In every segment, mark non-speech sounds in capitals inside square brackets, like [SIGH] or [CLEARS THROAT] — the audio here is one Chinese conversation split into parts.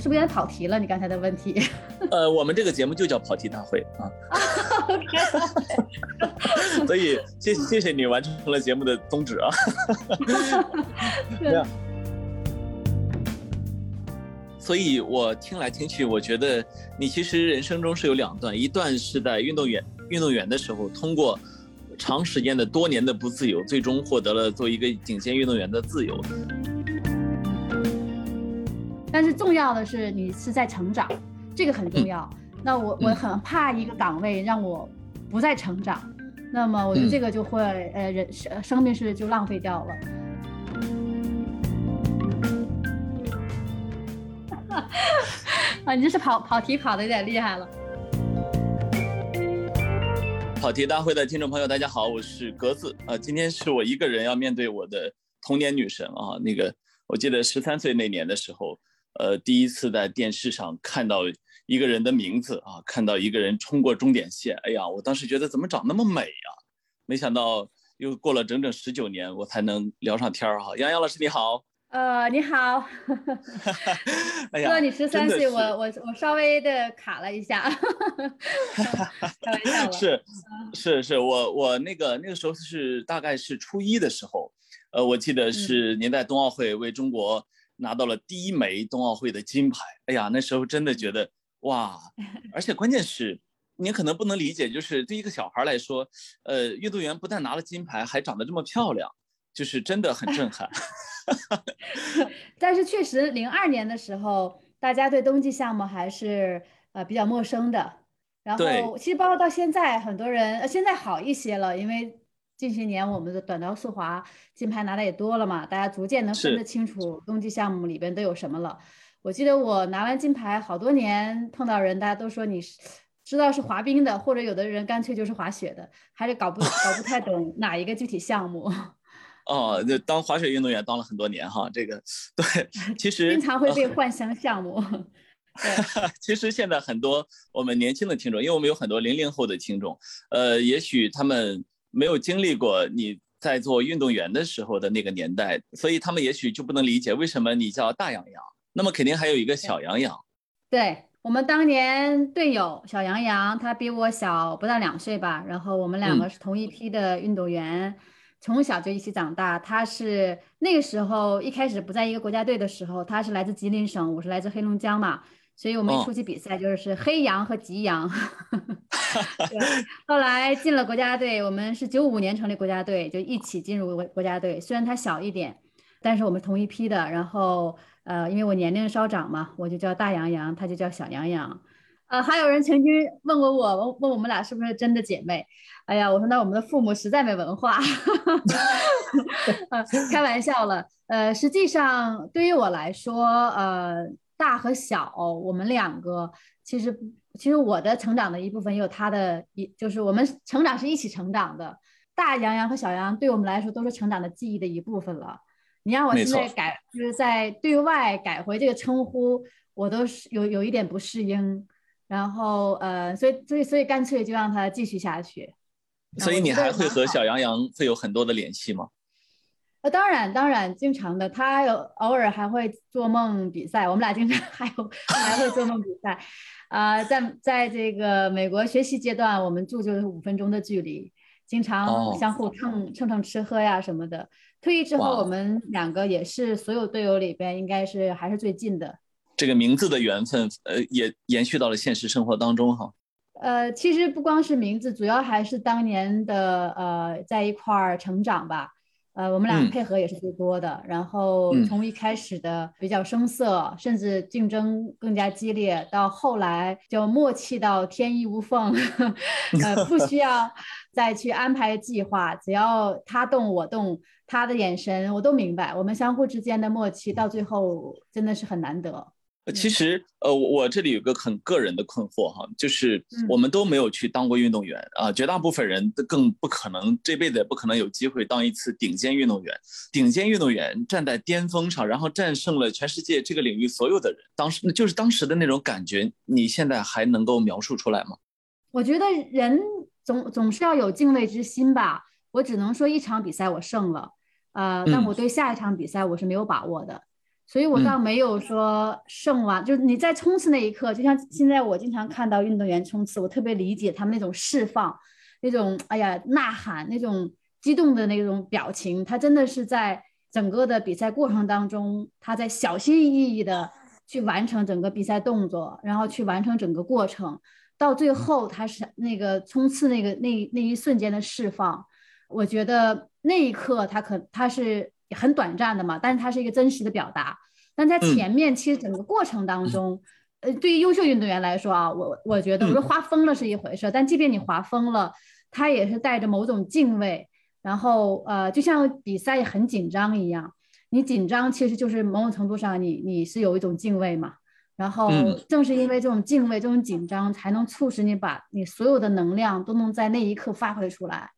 是不是有点跑题了？你刚才的问题？[LAUGHS] 呃，我们这个节目就叫跑题大会啊。[LAUGHS] 所以谢谢谢你完成了节目的宗旨啊。[LAUGHS] 所以我听来听去，我觉得你其实人生中是有两段，一段是在运动员运动员的时候，通过长时间的多年的不自由，最终获得了做一个顶尖运动员的自由。但是重要的是你是在成长，这个很重要。那我我很怕一个岗位让我不再成长，那么我觉得这个就会呃人生生命是就浪费掉了。[LAUGHS] 啊，你这是跑跑题跑的有点厉害了。跑题大会的听众朋友，大家好，我是格子。呃，今天是我一个人要面对我的童年女神啊。那个，我记得十三岁那年的时候，呃，第一次在电视上看到一个人的名字啊，看到一个人冲过终点线，哎呀，我当时觉得怎么长那么美呀？没想到又过了整整十九年，我才能聊上天儿哈。杨洋老师你好。呃，你好，[LAUGHS] 哎呀说你十三岁，我我我稍微的卡了一下，[LAUGHS] 开玩笑 [LAUGHS] 是是是，我我那个那个时候是大概是初一的时候，呃，我记得是您在冬奥会为中国拿到了第一枚冬奥会的金牌。哎呀，那时候真的觉得哇，[LAUGHS] 而且关键是您可能不能理解，就是对一个小孩来说，呃，运动员不但拿了金牌，还长得这么漂亮，就是真的很震撼。[LAUGHS] 但是确实，零二年的时候，大家对冬季项目还是呃比较陌生的。然后，其实包括到现在，很多人呃现在好一些了，因为近些年我们的短道速滑金牌拿的也多了嘛，大家逐渐能分得清楚冬季项目里边都有什么了。我记得我拿完金牌好多年，碰到人大家都说你是知道是滑冰的，或者有的人干脆就是滑雪的，还是搞不搞不太懂哪一个具体项目。[LAUGHS] 哦，那当滑雪运动员当了很多年哈，这个对，[LAUGHS] 其实经常会被换项项目。[LAUGHS] 其实现在很多我们年轻的听众，因为我们有很多零零后的听众，呃，也许他们没有经历过你在做运动员的时候的那个年代，所以他们也许就不能理解为什么你叫大洋洋。那么肯定还有一个小洋洋。对我们当年队友小洋洋，他比我小不到两岁吧，然后我们两个是同一批的运动员。从小就一起长大，他是那个时候一开始不在一个国家队的时候，他是来自吉林省，我是来自黑龙江嘛，所以我们一出去比赛就是黑羊和吉羊。[LAUGHS] [LAUGHS] 后来进了国家队，我们是九五年成立国家队，就一起进入国国家队。虽然他小一点，但是我们同一批的。然后呃，因为我年龄稍长嘛，我就叫大羊羊，他就叫小羊羊。呃，还有人曾经问过我，问我们俩是不是真的姐妹？哎呀，我说那我们的父母实在没文化，[LAUGHS] 呃开玩笑了。呃，实际上对于我来说，呃，大和小，我们两个其实其实我的成长的一部分也有他的一，就是我们成长是一起成长的。大洋洋和小洋对我们来说都是成长的记忆的一部分了。你让我现在改，就是在对外改回这个称呼，我都是有有一点不适应。然后呃，所以所以所以干脆就让他继续下去。所以你还会和小杨洋会有很多的联系吗？呃，当然当然，经常的。他有偶尔还会做梦比赛，我们俩经常 [LAUGHS] 还有还会做梦比赛。啊，在在这个美国学习阶段，我们住就是五分钟的距离，经常相互蹭蹭蹭吃喝呀什么的。退役之后，我们两个也是所有队友里边应该是还是最近的。这个名字的缘分，呃，也延续到了现实生活当中哈。呃，其实不光是名字，主要还是当年的呃在一块儿成长吧。呃，我们俩配合也是最多的。然后从一开始的比较生涩，甚至竞争更加激烈，到后来就默契到天衣无缝，[LAUGHS] 呃，不需要再去安排计划，只要他动我动，他的眼神我都明白。我们相互之间的默契，到最后真的是很难得。其实，呃，我这里有个很个人的困惑哈，就是我们都没有去当过运动员啊，绝大部分人都更不可能这辈子也不可能有机会当一次顶尖运动员。顶尖运动员站在巅峰上，然后战胜了全世界这个领域所有的人，当时就是当时的那种感觉，你现在还能够描述出来吗？我觉得人总总是要有敬畏之心吧。我只能说一场比赛我胜了，呃，但我对下一场比赛我是没有把握的。所以我倒没有说胜完，就是你在冲刺那一刻，就像现在我经常看到运动员冲刺，我特别理解他们那种释放，那种哎呀呐喊，那种激动的那种表情，他真的是在整个的比赛过程当中，他在小心翼翼的去完成整个比赛动作，然后去完成整个过程，到最后他是那个冲刺那个那那一瞬间的释放，我觉得那一刻他可他是。很短暂的嘛，但是它是一个真实的表达。但在前面，其实整个过程当中，呃，对于优秀运动员来说啊，我我觉得，我说滑疯了是一回事，但即便你滑疯了，他也是带着某种敬畏。然后，呃，就像比赛很紧张一样，你紧张其实就是某种程度上，你你是有一种敬畏嘛。然后，正是因为这种敬畏、这种紧张，才能促使你把你所有的能量都能在那一刻发挥出来。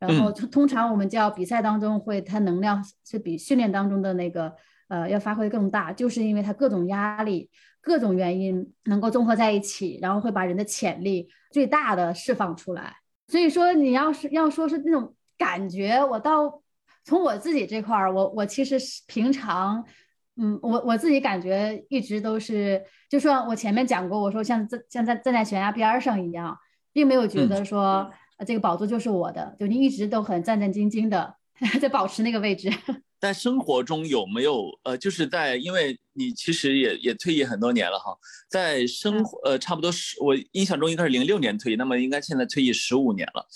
然后通通常我们叫比赛当中会，它能量是比训练当中的那个呃要发挥更大，就是因为它各种压力、各种原因能够综合在一起，然后会把人的潜力最大的释放出来。所以说你要是要说是那种感觉，我到从我自己这块儿，我我其实是平常，嗯，我我自己感觉一直都是，就说我前面讲过，我说像在像在站在悬崖边上一样，并没有觉得说。这个宝座就是我的，就你一直都很战战兢兢的 [LAUGHS] 在保持那个位置。[LAUGHS] 在生活中有没有呃，就是在因为你其实也也退役很多年了哈，在生活呃差不多十我印象中应该是零六年退役，那么应该现在退役十五年了。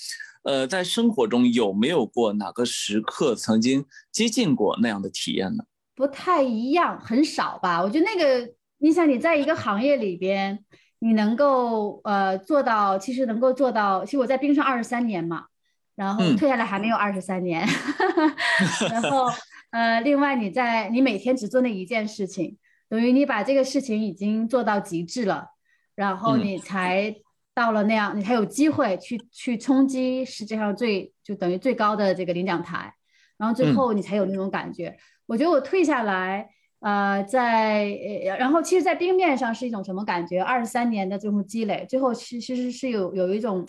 呃，在生活中有没有过哪个时刻曾经接近过那样的体验呢？不太一样，很少吧。我觉得那个，你想你在一个行业里边。你能够呃做到，其实能够做到。其实我在冰上二十三年嘛，然后退下来还没有二十三年。[LAUGHS] 然后呃，另外你在你每天只做那一件事情，等于你把这个事情已经做到极致了，然后你才到了那样，你才有机会去去冲击世界上最就等于最高的这个领奖台，然后最后你才有那种感觉。我觉得我退下来。呃，在，然后其实，在冰面上是一种什么感觉？二十三年的这种积累，最后其其实是有有一种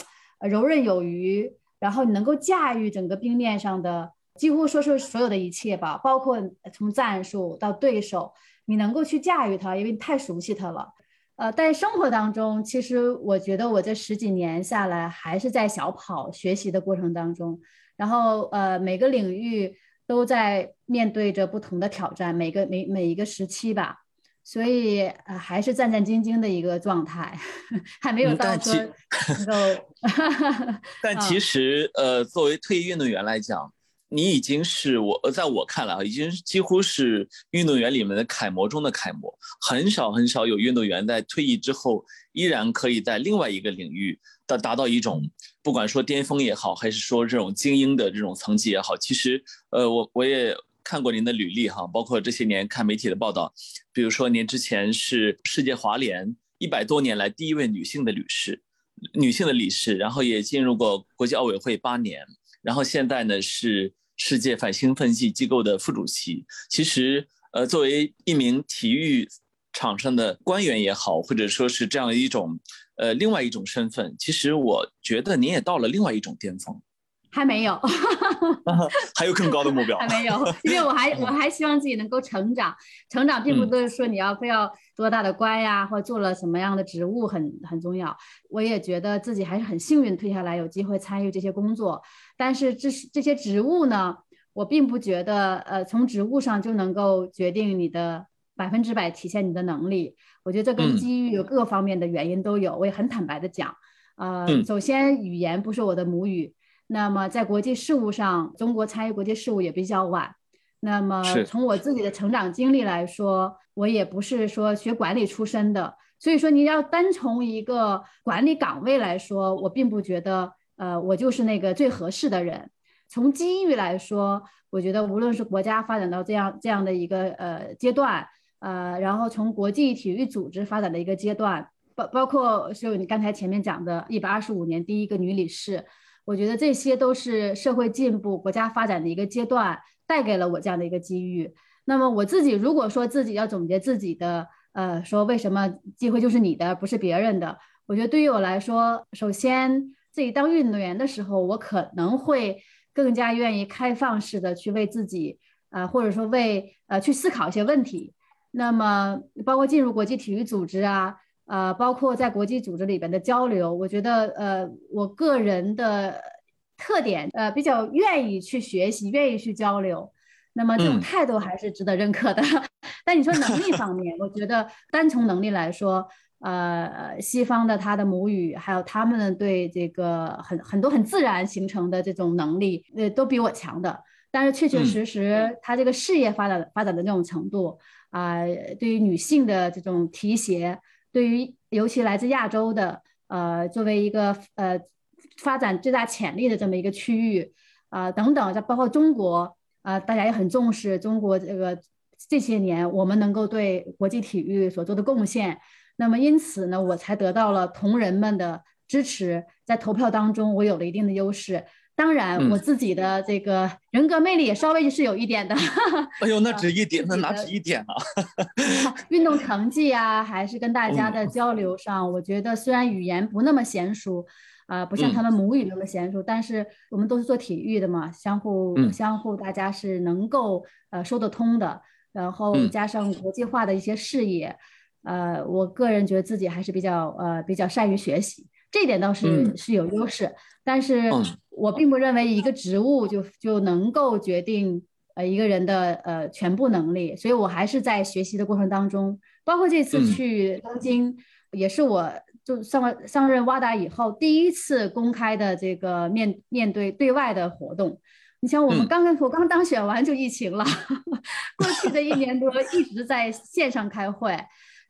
游刃有余，然后你能够驾驭整个冰面上的几乎说是所有的一切吧，包括从战术到对手，你能够去驾驭它，因为你太熟悉它了。呃，在生活当中，其实我觉得我这十几年下来，还是在小跑学习的过程当中，然后呃，每个领域。都在面对着不同的挑战，每个每每一个时期吧，所以呃还是战战兢兢的一个状态，[LAUGHS] 还没有到说能够。[LAUGHS] 但其实呃，作为退役运动员来讲，你已经是我呃在我看来啊，已经几乎是运动员里面的楷模中的楷模，很少很少有运动员在退役之后依然可以在另外一个领域。达达到一种，不管说巅峰也好，还是说这种精英的这种层级也好，其实，呃，我我也看过您的履历哈，包括这些年看媒体的报道，比如说您之前是世界华联一百多年来第一位女性的女士，女性的理事，然后也进入过国际奥委会八年，然后现在呢是世界反兴奋剂机构的副主席。其实，呃，作为一名体育场上的官员也好，或者说是这样一种。呃，另外一种身份，其实我觉得您也到了另外一种巅峰，还没有 [LAUGHS] [LAUGHS] 还有更高的目标，还没有，因为我还 [LAUGHS] 我还希望自己能够成长，成长并不都是说你要非要多大的官呀，或者做了什么样的职务很很重要。我也觉得自己还是很幸运，退下来有机会参与这些工作，但是这这些职务呢，我并不觉得，呃，从职务上就能够决定你的。百分之百体现你的能力，我觉得这跟机遇有各方面的原因都有。我也很坦白的讲，呃，首先语言不是我的母语，那么在国际事务上，中国参与国际事务也比较晚。那么从我自己的成长经历来说，我也不是说学管理出身的，所以说你要单从一个管理岗位来说，我并不觉得，呃，我就是那个最合适的人。从机遇来说，我觉得无论是国家发展到这样这样的一个呃阶段。呃，然后从国际体育组织发展的一个阶段，包包括就你刚才前面讲的，一百二十五年第一个女理事，我觉得这些都是社会进步、国家发展的一个阶段，带给了我这样的一个机遇。那么我自己如果说自己要总结自己的，呃，说为什么机会就是你的，不是别人的？我觉得对于我来说，首先自己当运动员的时候，我可能会更加愿意开放式的去为自己，呃，或者说为呃去思考一些问题。那么包括进入国际体育组织啊，呃，包括在国际组织里边的交流，我觉得呃，我个人的特点呃，比较愿意去学习，愿意去交流。那么这种态度还是值得认可的。[LAUGHS] 但你说能力方面，我觉得单从能力来说，呃，西方的他的母语，还有他们对这个很很多很自然形成的这种能力，呃，都比我强的。但是确确实实，他这个事业发展发展的这种程度啊，对于女性的这种提携，对于尤其来自亚洲的，呃，作为一个呃发展最大潜力的这么一个区域啊等等，再包括中国。啊，大家也很重视中国这个这些年我们能够对国际体育所做的贡献，那么因此呢，我才得到了同仁们的支持，在投票当中我有了一定的优势。当然，我自己的这个人格魅力也稍微是有一点的。[LAUGHS] 哎呦，那只一点，那哪止一点啊？[LAUGHS] 运动成绩啊，还是跟大家的交流上，我觉得虽然语言不那么娴熟。啊，不像他们母语那么娴熟，但是我们都是做体育的嘛，相互相互，大家是能够呃说得通的。然后加上国际化的一些视野，呃，我个人觉得自己还是比较呃比较善于学习，这点倒是是有优势。但是我并不认为一个职务就就能够决定呃一个人的呃全部能力，所以我还是在学习的过程当中，包括这次去东京，也是我。就上了上任瓦达以后，第一次公开的这个面面对对外的活动。你像我们刚刚我刚当选完就疫情了，[LAUGHS] 过去的一年多一直在线上开会，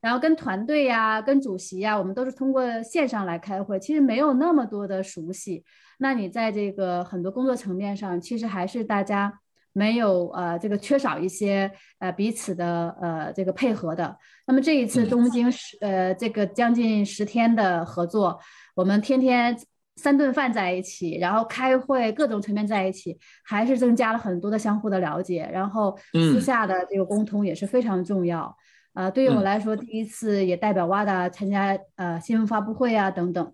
然后跟团队呀、跟主席呀，我们都是通过线上来开会，其实没有那么多的熟悉。那你在这个很多工作层面上，其实还是大家。没有呃，这个缺少一些呃彼此的呃这个配合的。那么这一次东京十呃这个将近十天的合作，我们天天三顿饭在一起，然后开会各种层面在一起，还是增加了很多的相互的了解。然后私下的这个沟通也是非常重要。呃，对于我来说，第一次也代表 WADA 参加呃新闻发布会啊等等，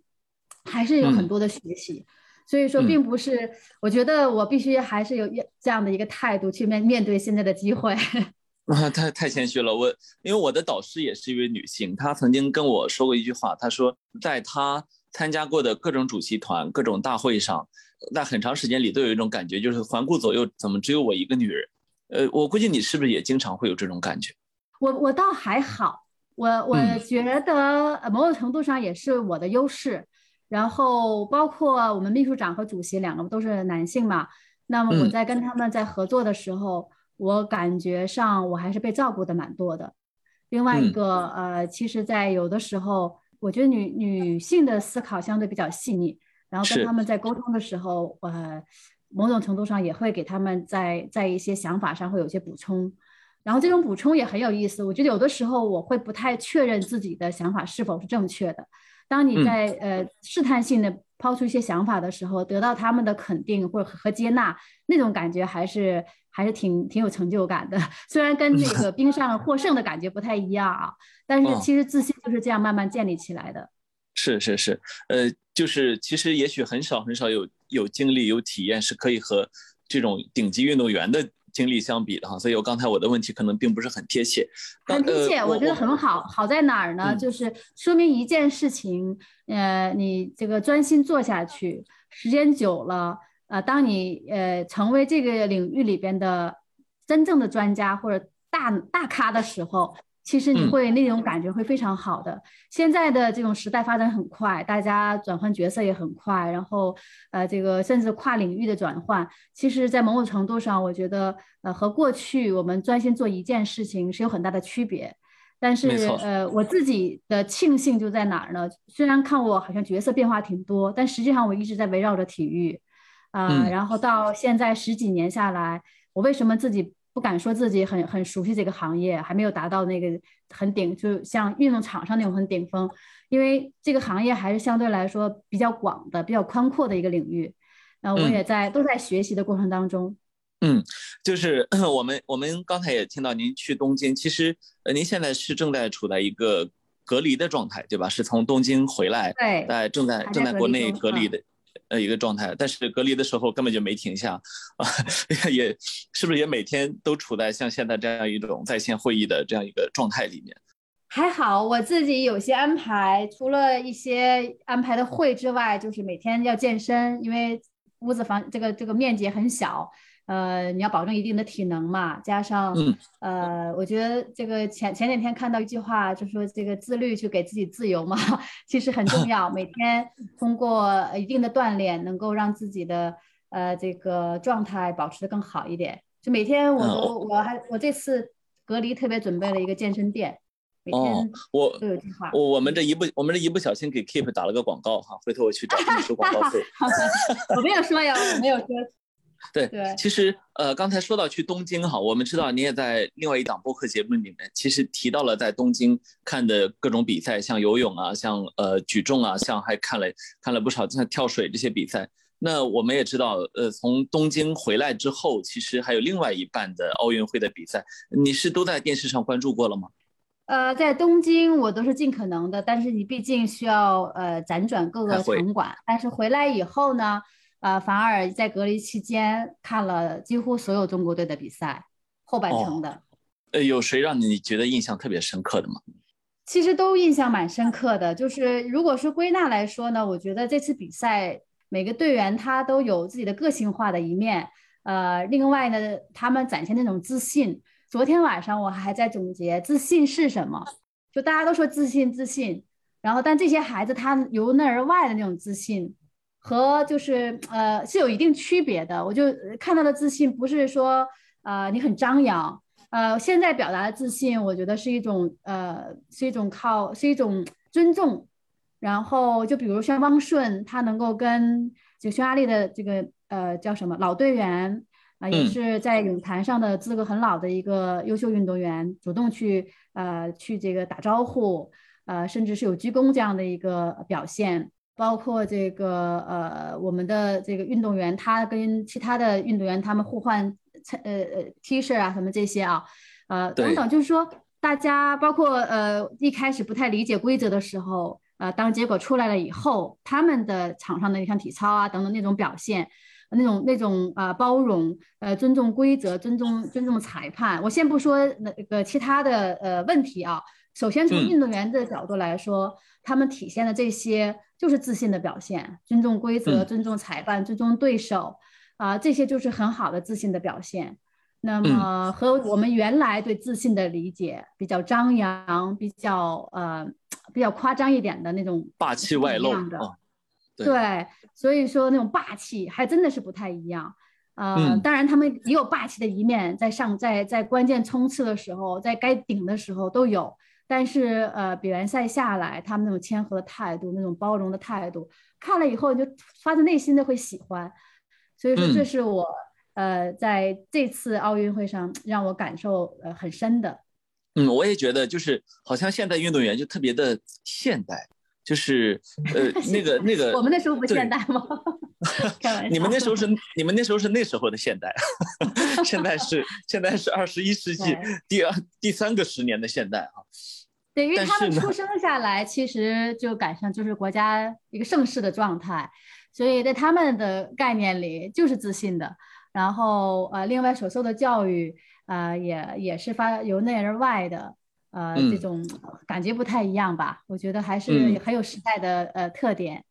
还是有很多的学习。所以说，并不是，我觉得我必须还是有这样的一个态度去面面对现在的机会。[LAUGHS] 啊，太太谦虚了。我因为我的导师也是一位女性，她曾经跟我说过一句话，她说，在她参加过的各种主席团、各种大会上，在很长时间里都有一种感觉，就是环顾左右，怎么只有我一个女人？呃，我估计你是不是也经常会有这种感觉？我我倒还好，我我觉得某种程度上也是我的优势。然后包括我们秘书长和主席两个都是男性嘛，那么我在跟他们在合作的时候，我感觉上我还是被照顾的蛮多的。另外一个呃，其实，在有的时候，我觉得女女性的思考相对比较细腻，然后跟他们在沟通的时候，呃，某种程度上也会给他们在在一些想法上会有些补充，然后这种补充也很有意思。我觉得有的时候我会不太确认自己的想法是否是正确的。当你在呃试探性的抛出一些想法的时候，得到他们的肯定或者和接纳，那种感觉还是还是挺挺有成就感的。[LAUGHS] 虽然跟那个冰上获胜的感觉不太一样啊，但是其实自信就是这样慢慢建立起来的。是是是，呃，就是其实也许很少很少有有经历有体验是可以和这种顶级运动员的。经历相比的哈，所以我刚才我的问题可能并不是很贴切。很贴切，我觉得很好。好在哪儿呢？就是说明一件事情，呃，你这个专心做下去，时间久了，呃，当你呃成为这个领域里边的真正的专家或者大大咖的时候。其实你会那种感觉会非常好的。现在的这种时代发展很快，大家转换角色也很快，然后呃，这个甚至跨领域的转换，其实，在某种程度上，我觉得呃，和过去我们专心做一件事情是有很大的区别。但是呃，我自己的庆幸就在哪儿呢？虽然看我好像角色变化挺多，但实际上我一直在围绕着体育啊。然后到现在十几年下来，我为什么自己？不敢说自己很很熟悉这个行业，还没有达到那个很顶，就像运动场上那种很顶峰，因为这个行业还是相对来说比较广的、比较宽阔的一个领域。那我也在都在学习的过程当中。嗯，就是 [CLEARS THROAT] 我们我们刚才也听到您去东京，其实呃您现在是正在处在一个隔离的状态，对吧？是从东京回来，对，在正在正在国内隔离的。呃一个状态，但是隔离的时候根本就没停下，啊，[LAUGHS] 也是不是也每天都处在像现在这样一种在线会议的这样一个状态里面？还好，我自己有些安排，除了一些安排的会之外，就是每天要健身，因为屋子房这个这个面积很小。呃，你要保证一定的体能嘛，加上呃，我觉得这个前前两天看到一句话，就说这个自律去给自己自由嘛，[LAUGHS] 其实很重要。每天通过一定的锻炼，能够让自己的呃这个状态保持的更好一点。就每天我都我还我这次隔离特别准备了一个健身垫，每天我。我我们这一不我们这一不小心给 Keep 打了个广告哈，回头我去找他们收广告费。[LAUGHS] 我没有说呀，我没有说。对，其实呃，刚才说到去东京哈，我们知道你也在另外一档播客节目里面，其实提到了在东京看的各种比赛，像游泳啊，像呃举重啊，像还看了看了不少像跳水这些比赛。那我们也知道，呃，从东京回来之后，其实还有另外一半的奥运会的比赛，你是都在电视上关注过了吗？呃，在东京我都是尽可能的，但是你毕竟需要呃辗转各个场馆，但是回来以后呢？呃，反而在隔离期间看了几乎所有中国队的比赛，后半程的。呃，有谁让你觉得印象特别深刻的吗？其实都印象蛮深刻的。就是如果是归纳来说呢，我觉得这次比赛每个队员他都有自己的个性化的一面。呃，另外呢，他们展现那种自信。昨天晚上我还在总结自信是什么，就大家都说自信自信，然后但这些孩子他由内而外的那种自信。和就是呃是有一定区别的，我就看到的自信不是说呃你很张扬，呃现在表达的自信，我觉得是一种呃是一种靠是一种尊重，然后就比如像汪顺，他能够跟就匈牙利的这个呃叫什么老队员啊，也是在泳坛上的资格很老的一个优秀运动员，主动去呃去这个打招呼，呃甚至是有鞠躬这样的一个表现。包括这个呃，我们的这个运动员，他跟其他的运动员他们互换呃呃 T 恤啊什么这些啊，呃等等，就是说大家包括呃一开始不太理解规则的时候，呃当结果出来了以后，他们的场上的像体操啊等等那种表现，那种那种啊包容，呃尊重规则，尊重尊重裁判。我先不说那个其他的呃问题啊，首先从运动员的角度来说，他们体现的这些。就是自信的表现，尊重规则，尊重裁判，尊重对手，啊，这些就是很好的自信的表现。那么和我们原来对自信的理解比较张扬，比较呃比较夸张一点的那种霸气外露的，对，所以说那种霸气还真的是不太一样。呃，当然他们也有霸气的一面，在上在在关键冲刺的时候，在该顶的时候都有。但是，呃，比完赛下来，他们那种谦和的态度，那种包容的态度，看了以后你就发自内心的会喜欢。所以说，这是我，呃，在这次奥运会上让我感受呃很深的。嗯，我也觉得，就是好像现代运动员就特别的现代，就是呃 [LAUGHS] 那个那个。我们那时候不现代吗？[LAUGHS] [LAUGHS] 你们那时候是你们那时候是那时候的现代，现在是现在是二十一世纪第二第三个十年的现代啊。对，因为他们出生下来，其实就赶上就是国家一个盛世的状态，所以在他们的概念里就是自信的。然后呃，另外所受的教育呃，也也是发由内而外的，呃，这种感觉不太一样吧？我觉得还是很有时代的呃特点。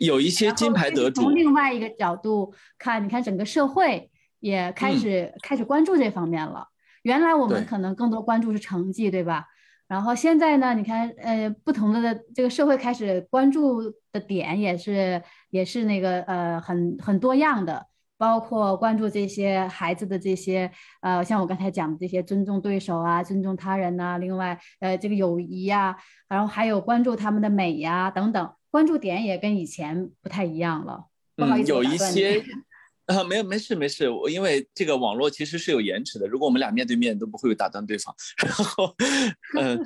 有一些金牌得主。从另外一个角度看，你看整个社会也开始开始关注这方面了。原来我们可能更多关注是成绩，对吧？然后现在呢？你看，呃，不同的这个社会开始关注的点也是也是那个呃很很多样的，包括关注这些孩子的这些呃，像我刚才讲的这些尊重对手啊，尊重他人呐，另外呃这个友谊呀，然后还有关注他们的美呀等等，关注点也跟以前不太一样了。不好意思，有一些。啊，没有，没事，没事。我因为这个网络其实是有延迟的，如果我们俩面对面都不会打断对方。[LAUGHS] 然后，嗯，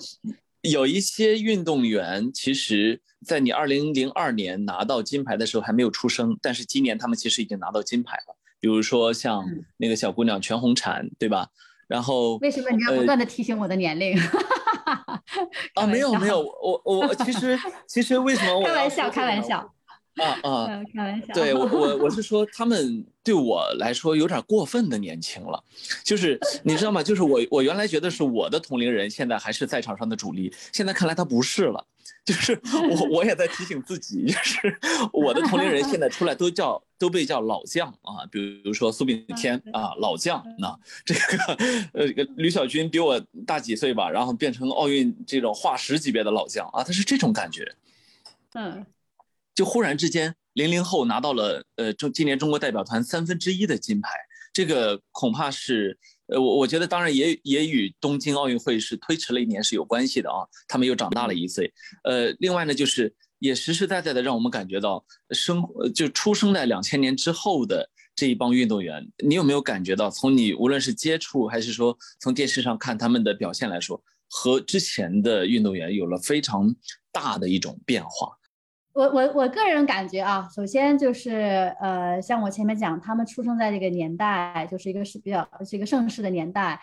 有一些运动员，其实在你二零零二年拿到金牌的时候还没有出生，但是今年他们其实已经拿到金牌了。比如说像那个小姑娘全红婵，对吧？然后为什么你要不断的提醒我的年龄？[LAUGHS] 啊，没有没有，我我其实其实为什么我开玩笑开玩笑。啊啊，开玩笑。对我我 [LAUGHS] 我是说，他们对我来说有点过分的年轻了，就是你知道吗？就是我我原来觉得是我的同龄人，现在还是赛场上的主力，现在看来他不是了。就是我我也在提醒自己，就是 [LAUGHS] 我的同龄人现在出来都叫 [LAUGHS] 都被叫老将啊，比如说苏炳添啊，老将。那这个呃吕小军比我大几岁吧，然后变成奥运这种化石级别的老将啊，他是这种感觉。嗯。就忽然之间，零零后拿到了呃中今年中国代表团三分之一的金牌，这个恐怕是呃我我觉得当然也也与东京奥运会是推迟了一年是有关系的啊，他们又长大了一岁，呃，另外呢就是也实实在在的让我们感觉到生就出生在两千年之后的这一帮运动员，你有没有感觉到从你无论是接触还是说从电视上看他们的表现来说，和之前的运动员有了非常大的一种变化？我我我个人感觉啊，首先就是呃，像我前面讲，他们出生在这个年代，就是一个是比较是一个盛世的年代，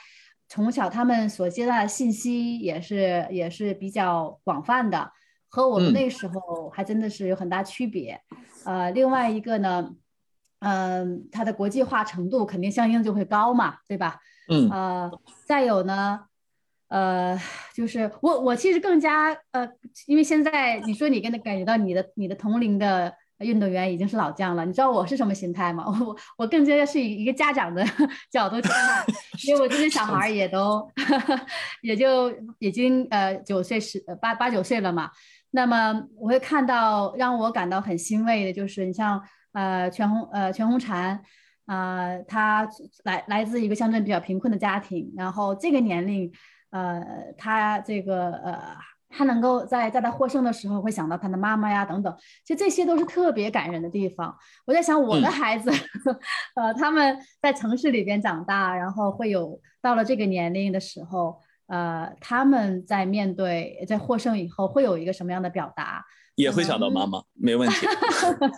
从小他们所接纳的信息也是也是比较广泛的，和我们那时候还真的是有很大区别。呃，另外一个呢，嗯，它的国际化程度肯定相应就会高嘛，对吧？嗯。呃，再有呢。呃，就是我，我其实更加呃，因为现在你说你跟他感觉到你的你的同龄的运动员已经是老将了，你知道我是什么心态吗？[LAUGHS] 我我更加是以一个家长的 [LAUGHS] 角度去看，因为我这些小孩也都 [LAUGHS] 也就已经呃九岁十八八九岁了嘛，那么我会看到让我感到很欣慰的就是你像呃全红呃全红婵啊，他来来自一个乡镇比较贫困的家庭，然后这个年龄。呃，他这个呃，他能够在在他获胜的时候会想到他的妈妈呀等等，其实这些都是特别感人的地方。我在想我的孩子，[LAUGHS] 呃，他们在城市里边长大，然后会有到了这个年龄的时候，呃，他们在面对在获胜以后会有一个什么样的表达？也会想到妈妈，没问题。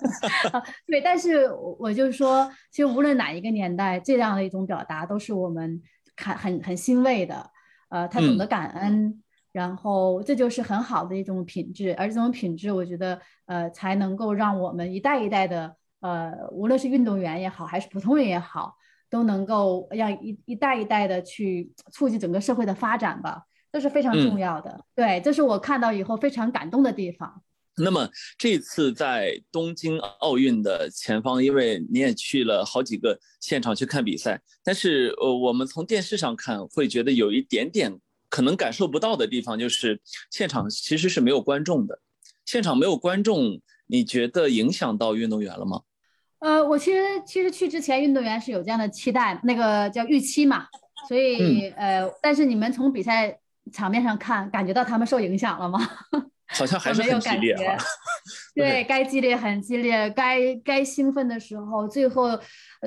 [LAUGHS] 对，但是我就是说，其实无论哪一个年代，这样的一种表达都是我们看很很欣慰的。呃，他懂得感恩，然后这就是很好的一种品质，而这种品质，我觉得呃，才能够让我们一代一代的呃，无论是运动员也好，还是普通人也好，都能够让一一代一代的去促进整个社会的发展吧，这是非常重要的。对，这是我看到以后非常感动的地方。那么这次在东京奥运的前方，因为你也去了好几个现场去看比赛，但是呃，我们从电视上看会觉得有一点点可能感受不到的地方，就是现场其实是没有观众的。现场没有观众，你觉得影响到运动员了吗？呃，我其实其实去之前，运动员是有这样的期待，那个叫预期嘛。所以呃，但是你们从比赛场面上看，感觉到他们受影响了吗？[LAUGHS] 好像还是很激烈哈，[LAUGHS] 对该激烈很激烈，该该兴奋的时候，最后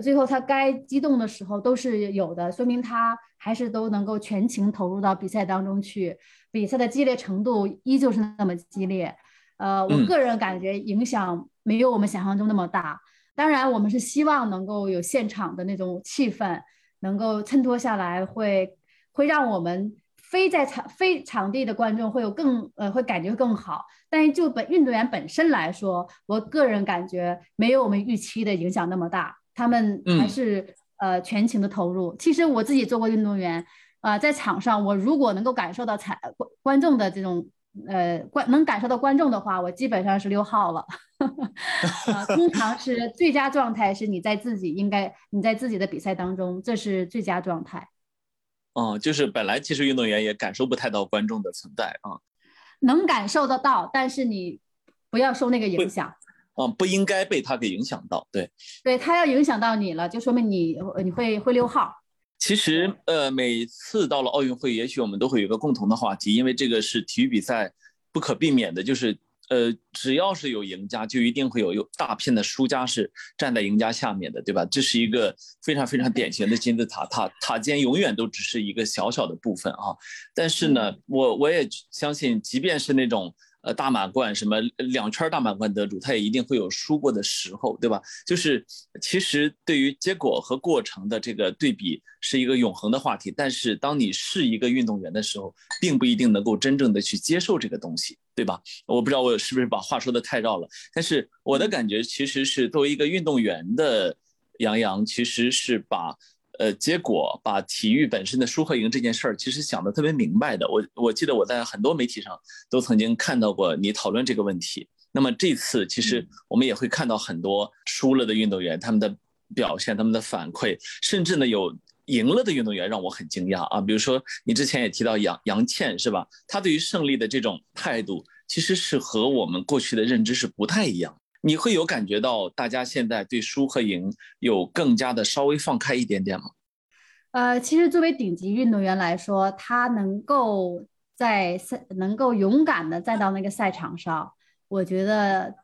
最后他该激动的时候都是有的，说明他还是都能够全情投入到比赛当中去，比赛的激烈程度依旧是那么激烈。呃，我个人感觉影响没有我们想象中那么大，当然我们是希望能够有现场的那种气氛能够衬托下来，会会让我们。非在场非场地的观众会有更呃会感觉更好，但是就本运动员本身来说，我个人感觉没有我们预期的影响那么大，他们还是呃全情的投入。其实我自己做过运动员，啊，在场上我如果能够感受到彩观观众的这种呃观能感受到观众的话，我基本上是溜号了。啊 [LAUGHS] 通常是最佳状态是你在自己应该你在自己的比赛当中，这是最佳状态。哦，就是本来其实运动员也感受不太到观众的存在啊，能感受得到，但是你不要受那个影响。嗯，不应该被他给影响到。对，对他要影响到你了，就说明你你会会溜号。其实呃，每次到了奥运会，也许我们都会有个共同的话题，因为这个是体育比赛不可避免的，就是。呃，只要是有赢家，就一定会有有大片的输家是站在赢家下面的，对吧？这是一个非常非常典型的金字塔，塔塔尖永远都只是一个小小的部分啊。但是呢，我我也相信，即便是那种呃大满贯什么两圈大满贯得主，他也一定会有输过的时候，对吧？就是其实对于结果和过程的这个对比是一个永恒的话题，但是当你是一个运动员的时候，并不一定能够真正的去接受这个东西，对吧？我不知道我是不是把话说的太绕了，但是我的感觉其实是作为一个运动员的杨洋，其实是把。呃，结果把体育本身的输和赢这件事儿，其实想的特别明白的。我我记得我在很多媒体上都曾经看到过你讨论这个问题。那么这次其实我们也会看到很多输了的运动员，他们的表现、他们的反馈，甚至呢有赢了的运动员让我很惊讶啊。比如说你之前也提到杨杨倩是吧？她对于胜利的这种态度，其实是和我们过去的认知是不太一样。你会有感觉到大家现在对输和赢有更加的稍微放开一点点吗？呃，其实作为顶级运动员来说，他能够在赛能够勇敢的再到那个赛场上，我觉得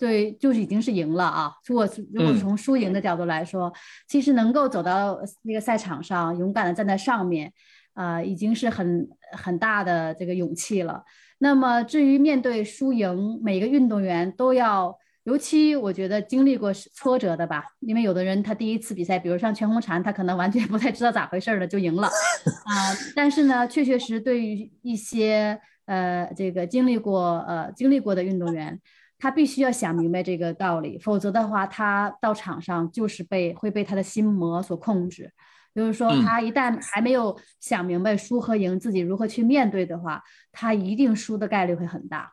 对，就是已经是赢了啊。如果如果从输赢的角度来说，其实能够走到那个赛场上，勇敢的站在上面，啊，已经是很很大的这个勇气了。那么至于面对输赢，每个运动员都要。尤其我觉得经历过挫折的吧，因为有的人他第一次比赛，比如像全红婵，他可能完全 [LAUGHS] 不太知道咋回事了就赢了啊。但是呢，确确实对于一些呃这个经历过呃经历过的运动员，他必须要想明白这个道理，否则的话，他到场上就是被会被他的心魔所控制。就是说，他一旦还没有想明白输和赢自己如何去面对的话，他一定输的概率会很大。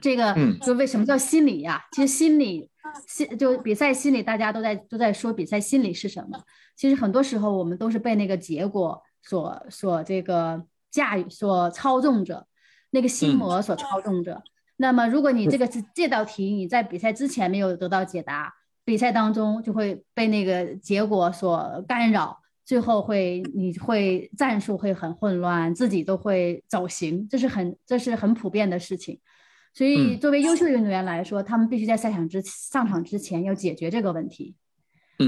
这个就为什么叫心理呀？其实心理心就比赛心理，大家都在都在说比赛心理是什么。其实很多时候我们都是被那个结果所所这个驾驭、所操纵着，那个心魔所操纵着。那么如果你这个是这道题你在比赛之前没有得到解答，比赛当中就会被那个结果所干扰，最后会你会战术会很混乱，自己都会走形，这是很这是很普遍的事情。所以，作为优秀运动员来说，他们必须在赛场之上场之前要解决这个问题。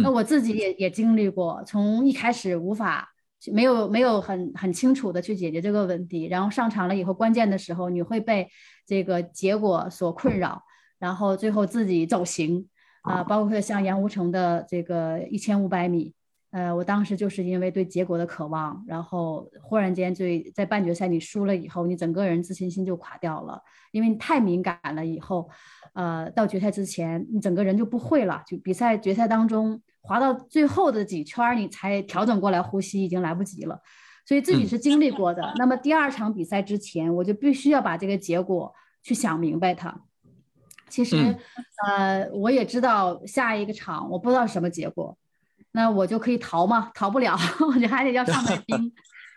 那我自己也也经历过，从一开始无法没有没有很很清楚的去解决这个问题，然后上场了以后，关键的时候你会被这个结果所困扰，然后最后自己走形啊，包括像杨无成的这个一千五百米。呃，我当时就是因为对结果的渴望，然后忽然间就在半决赛你输了以后，你整个人自信心就垮掉了，因为你太敏感了。以后，呃，到决赛之前，你整个人就不会了。就比赛决赛当中滑到最后的几圈，你才调整过来呼吸，已经来不及了。所以自己是经历过的。那么第二场比赛之前，我就必须要把这个结果去想明白它。其实，呃，我也知道下一个场我不知道什么结果。那我就可以逃嘛？逃不了，[LAUGHS] 我就还得要上那个 [LAUGHS] 冰，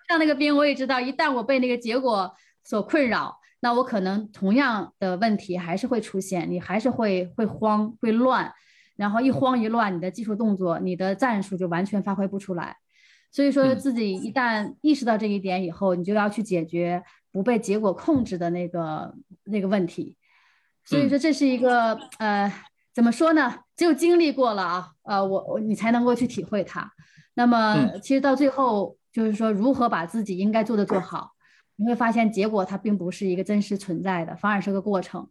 上那个冰。我也知道，一旦我被那个结果所困扰，那我可能同样的问题还是会出现，你还是会会慌会乱，然后一慌一乱，你的技术动作、你的战术就完全发挥不出来。所以说自己一旦意识到这一点以后，你就要去解决不被结果控制的那个那个问题。所以说这是一个呃。怎么说呢？只有经历过了啊，呃，我我你才能够去体会它。那么其实到最后就是说，如何把自己应该做的做好，你会发现结果它并不是一个真实存在的，反而是个过程。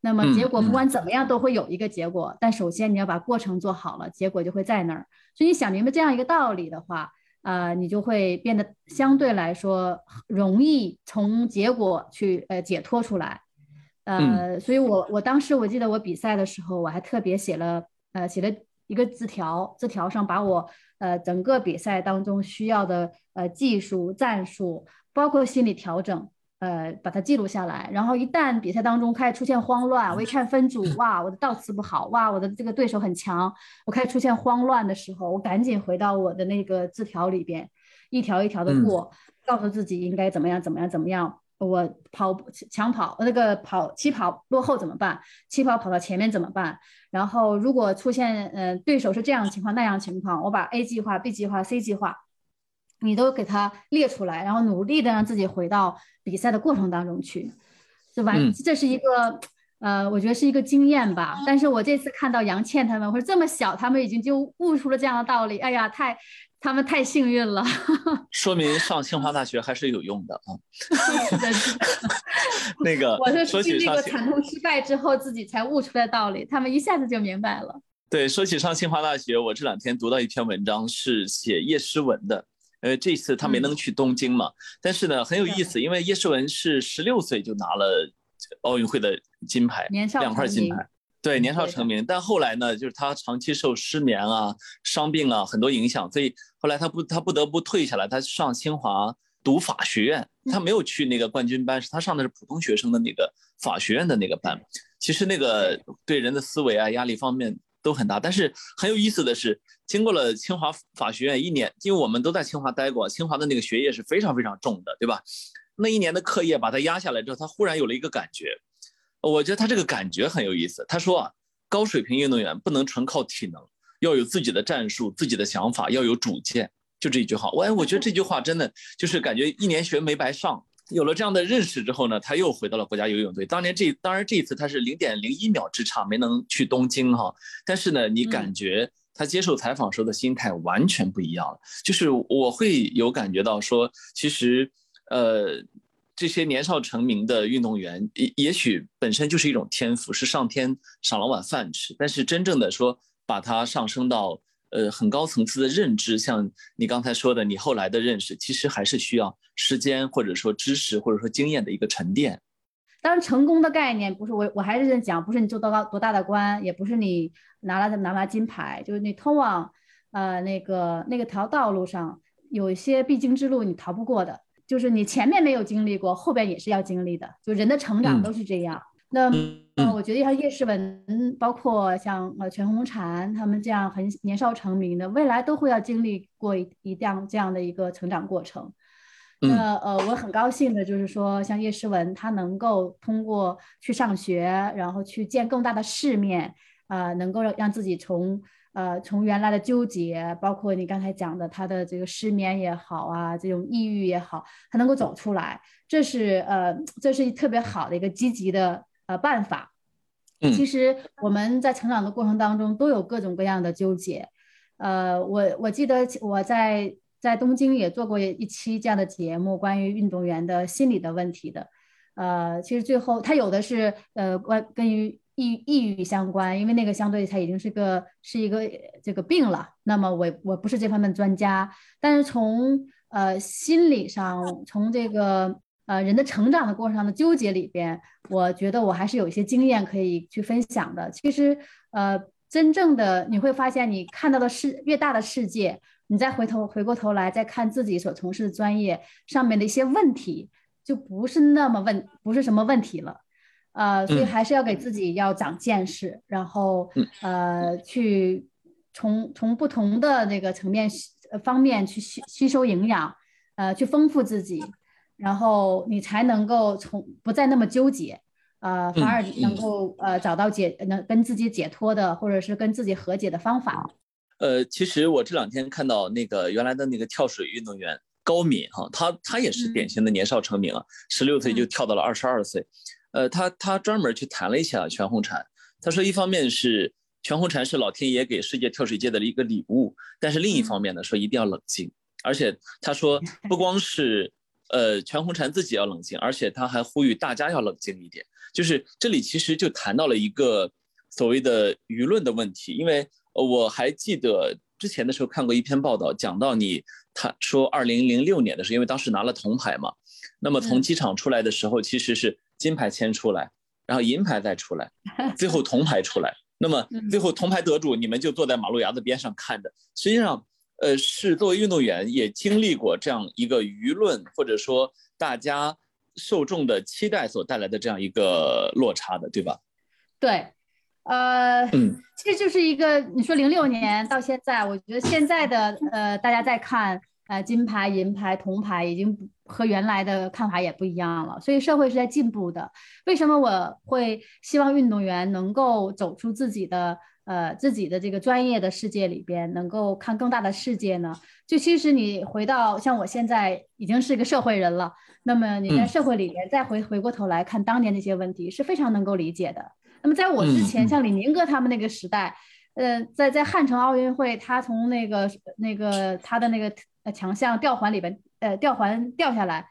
那么结果不管怎么样都会有一个结果，但首先你要把过程做好了，结果就会在那儿。所以你想明白这样一个道理的话，呃，你就会变得相对来说容易从结果去呃解脱出来。呃，所以我我当时我记得我比赛的时候，我还特别写了呃写了一个字条，字条上把我呃整个比赛当中需要的呃技术战术，包括心理调整，呃把它记录下来。然后一旦比赛当中开始出现慌乱，我一看分组，哇，我的倒刺不好，哇，我的这个对手很强，我开始出现慌乱的时候，我赶紧回到我的那个字条里边，一条一条的过，告诉自己应该怎么样怎么样怎么样。我跑抢跑，那个跑起跑落后怎么办？起跑跑到前面怎么办？然后如果出现呃对手是这样情况那样情况，我把 A 计划、B 计划、C 计划，你都给他列出来，然后努力的让自己回到比赛的过程当中去，是吧？这是一个呃，我觉得是一个经验吧。但是我这次看到杨倩他们或者这么小，他们已经就悟出了这样的道理，哎呀，太。他们太幸运了，[LAUGHS] 说明上清华大学还是有用的啊。那个，我是经历过惨痛失败之后，自己才悟出来道理，他们一下子就明白了。对，说起上清华大学，我这两天读到一篇文章，是写叶诗文的。呃，这次他没能去东京嘛，但是呢很有意思，因为叶诗文是十六岁就拿了奥运会的金牌，两块金牌。对，年少成名，但后来呢，就是他长期受失眠啊、伤病啊很多影响，所以后来他不，他不得不退下来。他上清华读法学院，他没有去那个冠军班，是他上的是普通学生的那个法学院的那个班。其实那个对人的思维啊、压力方面都很大。但是很有意思的是，经过了清华法学院一年，因为我们都在清华待过，清华的那个学业是非常非常重的，对吧？那一年的课业把他压下来之后，他忽然有了一个感觉。我觉得他这个感觉很有意思。他说啊，高水平运动员不能纯靠体能，要有自己的战术、自己的想法，要有主见。就这一句话，我哎，我觉得这句话真的就是感觉一年学没白上。有了这样的认识之后呢，他又回到了国家游泳队。当年这当然这一次他是零点零一秒之差没能去东京哈，但是呢，你感觉他接受采访时候的心态完全不一样了。就是我会有感觉到说，其实呃。这些年少成名的运动员，也也许本身就是一种天赋，是上天赏了碗饭吃。但是真正的说，把它上升到呃很高层次的认知，像你刚才说的，你后来的认识，其实还是需要时间，或者说知识，或者说经验的一个沉淀。当然，成功的概念不是我，我还是讲，不是你做多高多大的官，也不是你拿了拿了金牌，就是你通往呃那个那个条道路上，有一些必经之路，你逃不过的。就是你前面没有经历过，后边也是要经历的。就人的成长都是这样。那嗯，我觉得像叶诗文，包括像呃全红婵他们这样很年少成名的，未来都会要经历过一一样这样的一个成长过程。那呃，我很高兴的就是说，像叶诗文，她能够通过去上学，然后去见更大的世面，啊，能够让让自己从。呃，从原来的纠结，包括你刚才讲的她的这个失眠也好啊，这种抑郁也好，她能够走出来，这是呃，这是特别好的一个积极的呃办法。其实我们在成长的过程当中都有各种各样的纠结。呃，我我记得我在在东京也做过一期这样的节目，关于运动员的心理的问题的。呃，其实最后他有的是呃关跟于。抑抑郁相关，因为那个相对它已经是个是一个这个病了。那么我我不是这方面的专家，但是从呃心理上，从这个呃人的成长的过程上的纠结里边，我觉得我还是有一些经验可以去分享的。其实呃真正的你会发现，你看到的世越大的世界，你再回头回过头来再看自己所从事的专业上面的一些问题，就不是那么问不是什么问题了。呃，所以还是要给自己要长见识，然后呃，去从从不同的那个层面呃方面去吸吸收营养，呃，去丰富自己，然后你才能够从不再那么纠结，呃，反而能够呃找到解能跟自己解脱的，或者是跟自己和解的方法。呃，其实我这两天看到那个原来的那个跳水运动员高敏哈，他他也是典型的年少成名啊，十六岁就跳到了二十二岁。呃，他他专门去谈了一下全红婵，他说，一方面是全红婵是老天爷给世界跳水界的一个礼物，但是另一方面呢，说一定要冷静，而且他说 [LAUGHS] 不光是呃全红婵自己要冷静，而且他还呼吁大家要冷静一点，就是这里其实就谈到了一个所谓的舆论的问题，因为我还记得之前的时候看过一篇报道，讲到你他说二零零六年的时候，因为当时拿了铜牌嘛，那么从机场出来的时候其实是。金牌先出来，然后银牌再出来，[LAUGHS] 最后铜牌出来。那么最后铜牌得主，你们就坐在马路牙子边上看着。实际上，呃，是作为运动员也经历过这样一个舆论或者说大家受众的期待所带来的这样一个落差的，对吧？对，呃，嗯，其实就是一个你说零六年到现在，我觉得现在的呃大家在看。呃，金牌、银牌、铜牌已经和原来的看法也不一样了，所以社会是在进步的。为什么我会希望运动员能够走出自己的呃自己的这个专业的世界里边，能够看更大的世界呢？就其实你回到像我现在已经是一个社会人了，那么你在社会里边再回回过头来看当年那些问题，是非常能够理解的。那么在我之前，像李宁哥他们那个时代。呃，在在汉城奥运会，他从那个那个他的那个呃强项吊环里边，呃，吊环掉下来，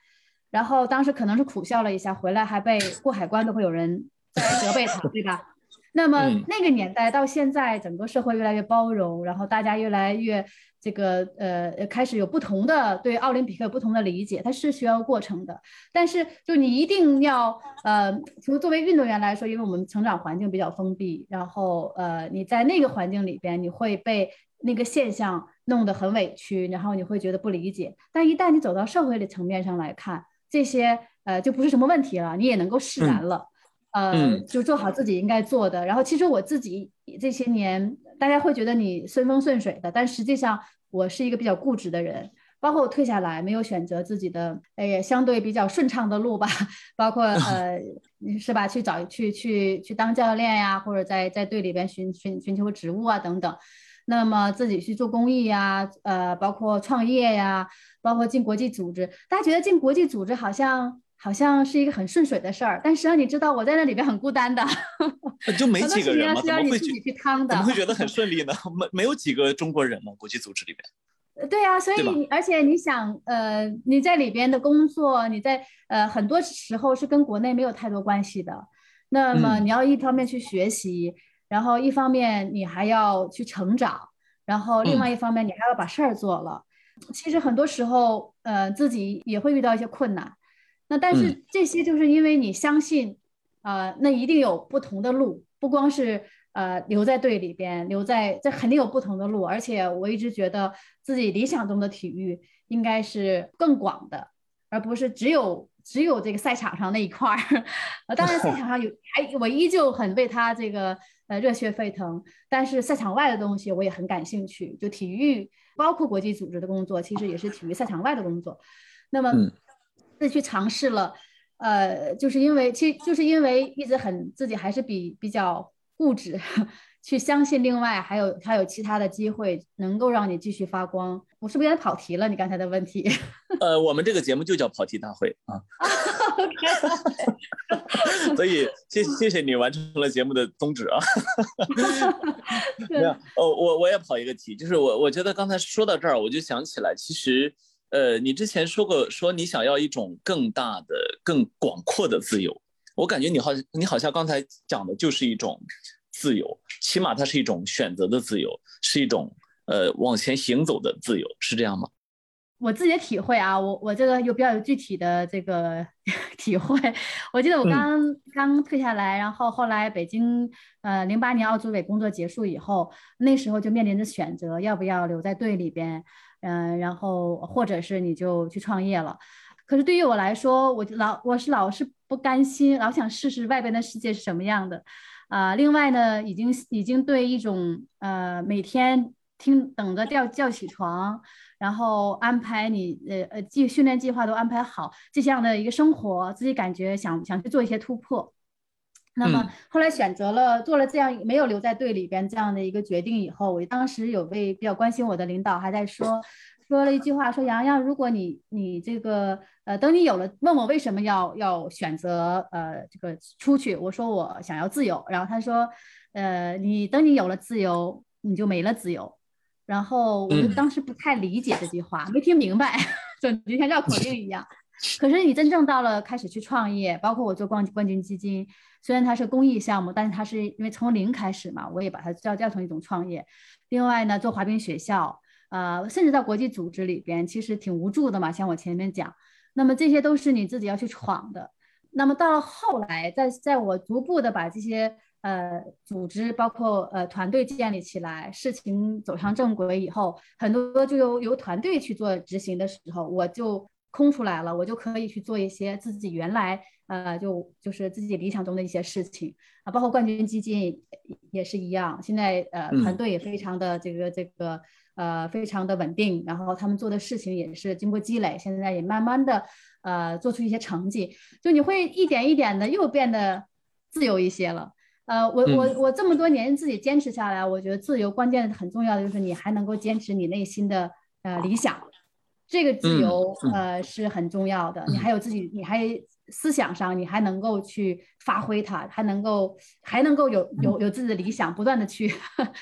然后当时可能是苦笑了一下，回来还被过海关都会有人在责备他，对吧？那么那个年代到现在，整个社会越来越包容，然后大家越来越这个呃开始有不同的对奥林匹克有不同的理解，它是需要过程的。但是就你一定要呃，从作为运动员来说，因为我们成长环境比较封闭，然后呃你在那个环境里边，你会被那个现象弄得很委屈，然后你会觉得不理解。但一旦你走到社会的层面上来看，这些呃就不是什么问题了，你也能够释然了。呃，就做好自己应该做的。然后，其实我自己这些年，大家会觉得你顺风顺水的，但实际上我是一个比较固执的人。包括我退下来，没有选择自己的，哎，相对比较顺畅的路吧。[LAUGHS] 包括 [LAUGHS] 呃，是吧？去找去去去当教练呀，或者在在队里边寻寻寻求职务啊等等。那么自己去做公益呀，呃，包括创业呀，包括进国际组织。大家觉得进国际组织好像？好像是一个很顺水的事儿，但实际上你知道我在那里边很孤单的，[LAUGHS] 就没几个人吗？怎么会去趟的？怎么会觉得很 [LAUGHS] 顺利呢？没没有几个中国人吗？国际组织里边？对啊，所以而且你想，呃，你在里边的工作，你在呃很多时候是跟国内没有太多关系的。那么你要一方面去学习，然后一方面你还要去成长，然后另外一方面你还要把事儿做了。其实很多时候，呃，自己也会遇到一些困难。那但是这些就是因为你相信，呃，那一定有不同的路，不光是呃留在队里边，留在这肯定有不同的路，而且我一直觉得自己理想中的体育应该是更广的，而不是只有只有这个赛场上那一块儿。呃，当然赛场上有，还我依旧很为他这个呃热血沸腾，但是赛场外的东西我也很感兴趣。就体育，包括国际组织的工作，其实也是体育赛场外的工作。那么。自己去尝试了，呃，就是因为，其实就是因为一直很自己还是比比较固执，[LAUGHS] 去相信另外还有还有其他的机会能够让你继续发光。我是不是有点跑题了？你刚才的问题？[LAUGHS] 呃，我们这个节目就叫跑题大会啊。所以谢谢谢你完成了节目的宗旨啊。[LAUGHS] 没有，哦，我我也跑一个题，就是我我觉得刚才说到这儿，我就想起来，其实。呃，你之前说过，说你想要一种更大的、更广阔的自由。我感觉你好像，你好像刚才讲的就是一种自由，起码它是一种选择的自由，是一种呃往前行走的自由，是这样吗？我自己的体会啊，我我这个有比较有具体的这个 [LAUGHS] 体会。我记得我刚刚退下来，然后后来北京呃零八年奥组委工作结束以后，那时候就面临着选择，要不要留在队里边。嗯，然后或者是你就去创业了，可是对于我来说，我老我是老是不甘心，老想试试外边的世界是什么样的，啊，另外呢，已经已经对一种呃每天听等着叫叫起床，然后安排你呃呃计训练计划都安排好这样的一个生活，自己感觉想想去做一些突破。那么后来选择了做了这样没有留在队里边这样的一个决定以后，我当时有位比较关心我的领导还在说说了一句话，说洋洋，如果你你这个呃等你有了问我为什么要要选择呃这个出去，我说我想要自由，然后他说呃你等你有了自由你就没了自由，然后我就当时不太理解这句话，没听明白，[LAUGHS] 就就像绕口令一样。可是你真正到了开始去创业，包括我做冠冠军基金。虽然它是公益项目，但是它是因为从零开始嘛，我也把它叫叫成一种创业。另外呢，做滑冰学校，呃，甚至到国际组织里边，其实挺无助的嘛。像我前面讲，那么这些都是你自己要去闯的。那么到了后来，在在我逐步的把这些呃组织，包括呃团队建立起来，事情走上正轨以后，很多就由由团队去做执行的时候，我就空出来了，我就可以去做一些自己原来。呃，就就是自己理想中的一些事情啊，包括冠军基金也是一样。现在呃，团队也非常的这个这个呃，非常的稳定，然后他们做的事情也是经过积累，现在也慢慢的呃，做出一些成绩。就你会一点一点的又变得自由一些了。呃，我我我这么多年自己坚持下来，我觉得自由关键很重要的就是你还能够坚持你内心的呃理想，这个自由呃是很重要的。你还有自己，你还。思想上你还能够去发挥它，还能够还能够有有有自己的理想，不断的去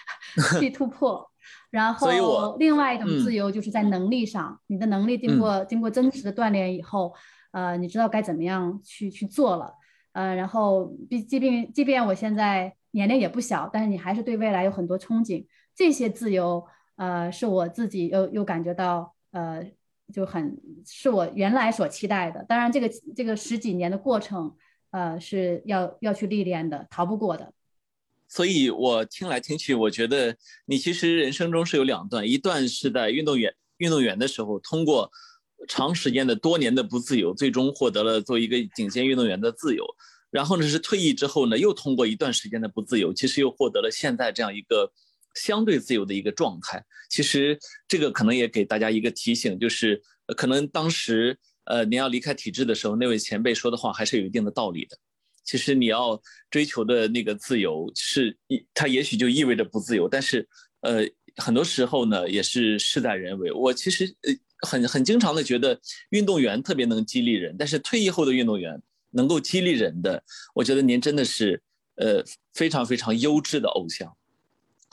[LAUGHS] 去突破。[LAUGHS] 然后另外一种自由就是在能力上，你的能力经过经过真实的锻炼以后，呃，你知道该怎么样去去做了。呃，然后毕即便即便我现在年龄也不小，但是你还是对未来有很多憧憬。这些自由，呃，是我自己又又感觉到，呃，就很是我原来所期待的。当然，这个这个十几年的过程，呃，是要要去历练的，逃不过的。所以我听来听去，我觉得你其实人生中是有两段，一段是在运动员运动员的时候，通过。长时间的多年的不自由，最终获得了作为一个顶尖运动员的自由。然后呢，是退役之后呢，又通过一段时间的不自由，其实又获得了现在这样一个相对自由的一个状态。其实这个可能也给大家一个提醒，就是可能当时呃您要离开体制的时候，那位前辈说的话还是有一定的道理的。其实你要追求的那个自由，是它也许就意味着不自由，但是呃很多时候呢，也是事在人为。我其实呃。很很经常的觉得运动员特别能激励人，但是退役后的运动员能够激励人的，我觉得您真的是呃非常非常优质的偶像。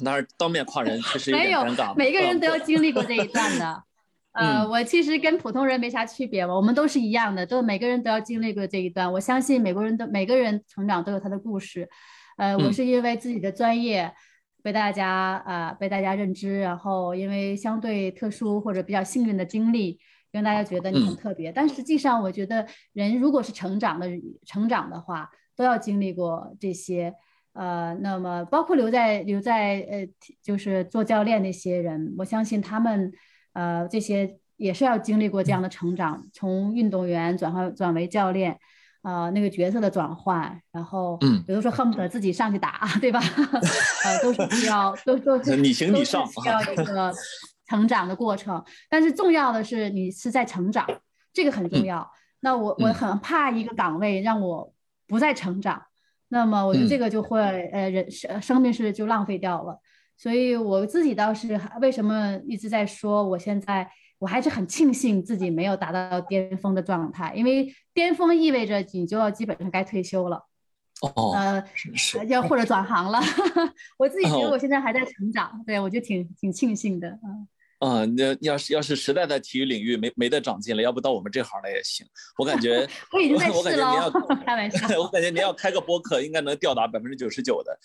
当然当面夸人确实有点尴尬。每个人都要经历过这一段的。[LAUGHS] 呃，我其实跟普通人没啥区别嘛，我们都是一样的，都每个人都要经历过这一段。我相信每个人都每个人成长都有他的故事。呃，我是因为自己的专业。被大家啊，被大家认知，然后因为相对特殊或者比较幸运的经历，让大家觉得你很特别。但实际上，我觉得人如果是成长的成长的话，都要经历过这些。呃，那么包括留在留在呃，就是做教练那些人，我相信他们呃这些也是要经历过这样的成长，从运动员转换转为教练。啊，那个角色的转换，然后，嗯，比如说恨不得自己上去打，[LAUGHS] 对吧？呃，都是需要，都都是你行你上，需要一个成长的过程。但是重要的是你是在成长，这个很重要。那我我很怕一个岗位让我不再成长，那么我觉得这个就会呃人生生命是就浪费掉了。所以我自己倒是为什么一直在说我现在。我还是很庆幸自己没有达到巅峰的状态，因为巅峰意味着你就要基本上该退休了，哦，呃，要或者转行了。[LAUGHS] 我自己觉得我现在还在成长，对我就挺挺庆幸的，嗯。嗯，那要是要是实在在体育领域没没得长进了，要不到我们这行来也行。我感觉 [LAUGHS] 我已经在试了，开玩笑。我感觉您要开个播客，应该能吊打百分之九十九的。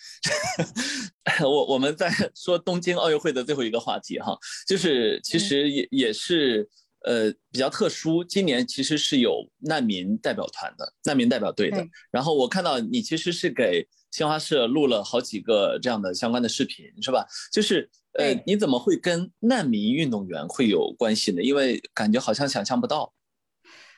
[LAUGHS] 我我们在说东京奥运会的最后一个话题哈，就是其实也也是呃比较特殊，今年其实是有难民代表团的，难民代表队的。然后我看到你其实是给新华社录了好几个这样的相关的视频，是吧？就是。呃，你怎么会跟难民运动员会有关系呢？因为感觉好像想象不到。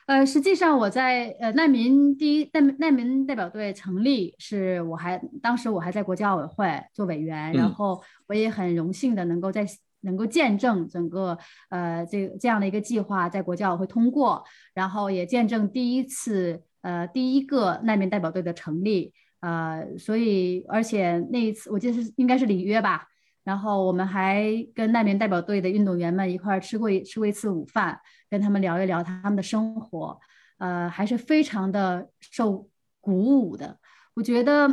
呃，实际上我在呃难民第一难难民代表队成立，是我还当时我还在国家奥委会做委员，然后我也很荣幸的能够在能够见证整个呃这这样的一个计划在国家奥委会通过，然后也见证第一次呃第一个难民代表队的成立，呃，所以而且那一次我记得是应该是里约吧。然后我们还跟难民代表队的运动员们一块儿吃过一吃过一次午饭，跟他们聊一聊他们的生活，呃，还是非常的受鼓舞的。我觉得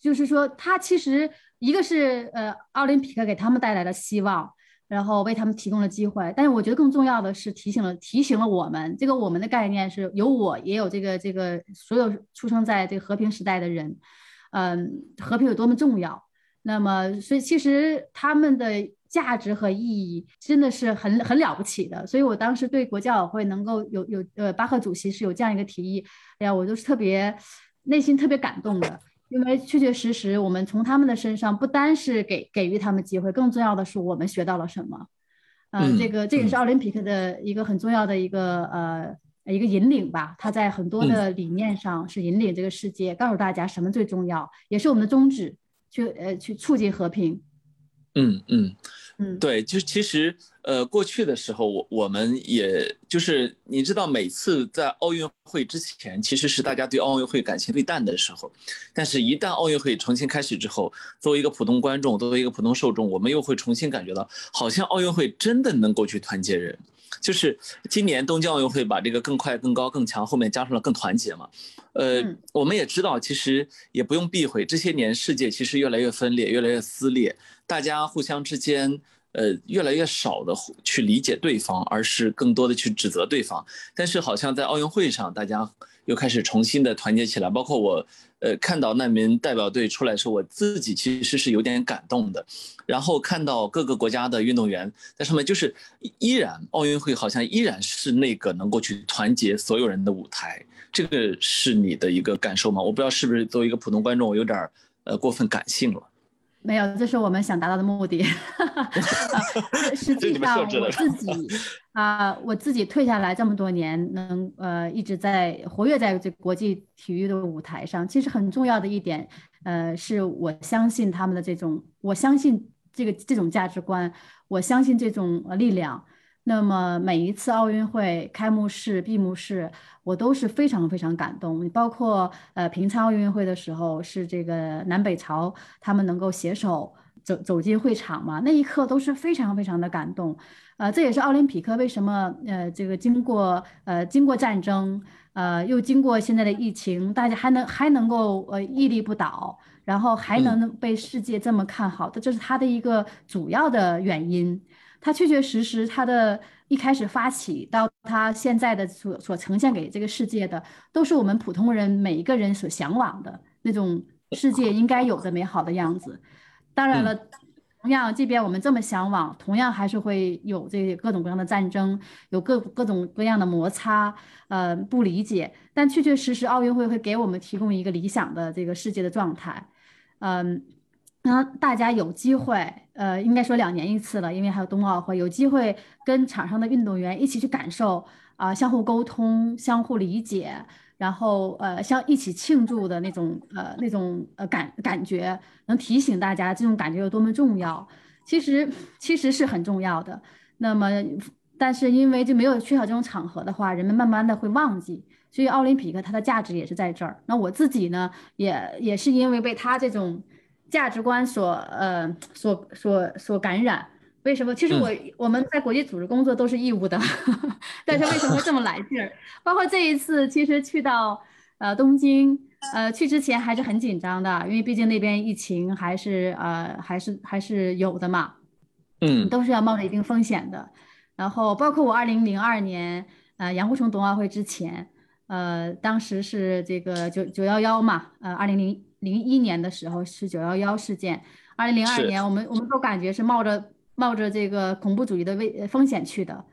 就是说，他其实一个是呃，奥林匹克给他们带来了希望，然后为他们提供了机会。但是我觉得更重要的是提醒了提醒了我们，这个我们的概念是有我也有这个这个所有出生在这个和平时代的人，嗯，和平有多么重要。那么，所以其实他们的价值和意义真的是很很了不起的。所以我当时对国教委会能够有有呃巴赫主席是有这样一个提议，哎呀，我都是特别内心特别感动的，因为确确实实我们从他们的身上不单是给给予他们机会，更重要的是我们学到了什么。嗯，这个这也是奥林匹克的一个很重要的一个呃一个引领吧。他在很多的理念上是引领这个世界，告诉大家什么最重要，也是我们的宗旨。去呃，去促进和平。嗯嗯嗯，对，就其实呃，过去的时候，我我们也就是你知道，每次在奥运会之前，其实是大家对奥运会感情最淡的时候。但是，一旦奥运会重新开始之后，作为一个普通观众，作为一个普通受众，我们又会重新感觉到，好像奥运会真的能够去团结人。就是今年东京奥运会把这个更快、更高、更强后面加上了更团结嘛。呃，我们也知道，其实也不用避讳，这些年世界其实越来越分裂，越来越撕裂，大家互相之间。呃，越来越少的去理解对方，而是更多的去指责对方。但是好像在奥运会上，大家又开始重新的团结起来。包括我，呃，看到难民代表队出来时候，我自己其实是有点感动的。然后看到各个国家的运动员在上面，就是依然奥运会好像依然是那个能够去团结所有人的舞台。这个是你的一个感受吗？我不知道是不是作为一个普通观众，我有点呃过分感性了。没有，这是我们想达到的目的。[LAUGHS] 实际上，我自己啊，我自己退下来这么多年，能呃一直在活跃在这国际体育的舞台上。其实很重要的一点，呃，是我相信他们的这种，我相信这个这种价值观，我相信这种力量。那么每一次奥运会开幕式、闭幕式，我都是非常非常感动。包括呃平昌奥运会的时候，是这个南北朝他们能够携手走走进会场嘛，那一刻都是非常非常的感动。呃，这也是奥林匹克为什么呃这个经过呃经过战争，呃又经过现在的疫情，大家还能还能够呃屹立不倒，然后还能被世界这么看好的，这是它的一个主要的原因。它确确实实，它的一开始发起到它现在的所所呈现给这个世界的，都是我们普通人每一个人所向往的那种世界应该有的美好的样子。当然了，同样，即便我们这么向往，同样还是会有这各种各样的战争，有各各种各样的摩擦，呃，不理解。但确确实实，奥运会会给我们提供一个理想的这个世界的状态，嗯。那大家有机会，呃，应该说两年一次了，因为还有冬奥会，有机会跟场上的运动员一起去感受啊，相互沟通、相互理解，然后呃，相一起庆祝的那种呃那种呃感感觉，能提醒大家这种感觉有多么重要。其实其实是很重要的。那么，但是因为就没有缺少这种场合的话，人们慢慢的会忘记。所以奥林匹克它的价值也是在这儿。那我自己呢，也也是因为被他这种。价值观所呃所所所感染，为什么？其实我我们在国际组织工作都是义务的，[LAUGHS] 但是为什么会这么来劲儿？包括这一次，其实去到呃东京，呃去之前还是很紧张的，因为毕竟那边疫情还是呃还是还是有的嘛，嗯，都是要冒着一定风险的。然后包括我二零零二年呃杨虎城冬奥会之前，呃当时是这个九九幺幺嘛，呃二零零。零一年的时候是九幺幺事件，二零零二年我们我们都感觉是冒着冒着这个恐怖主义的危风险去的，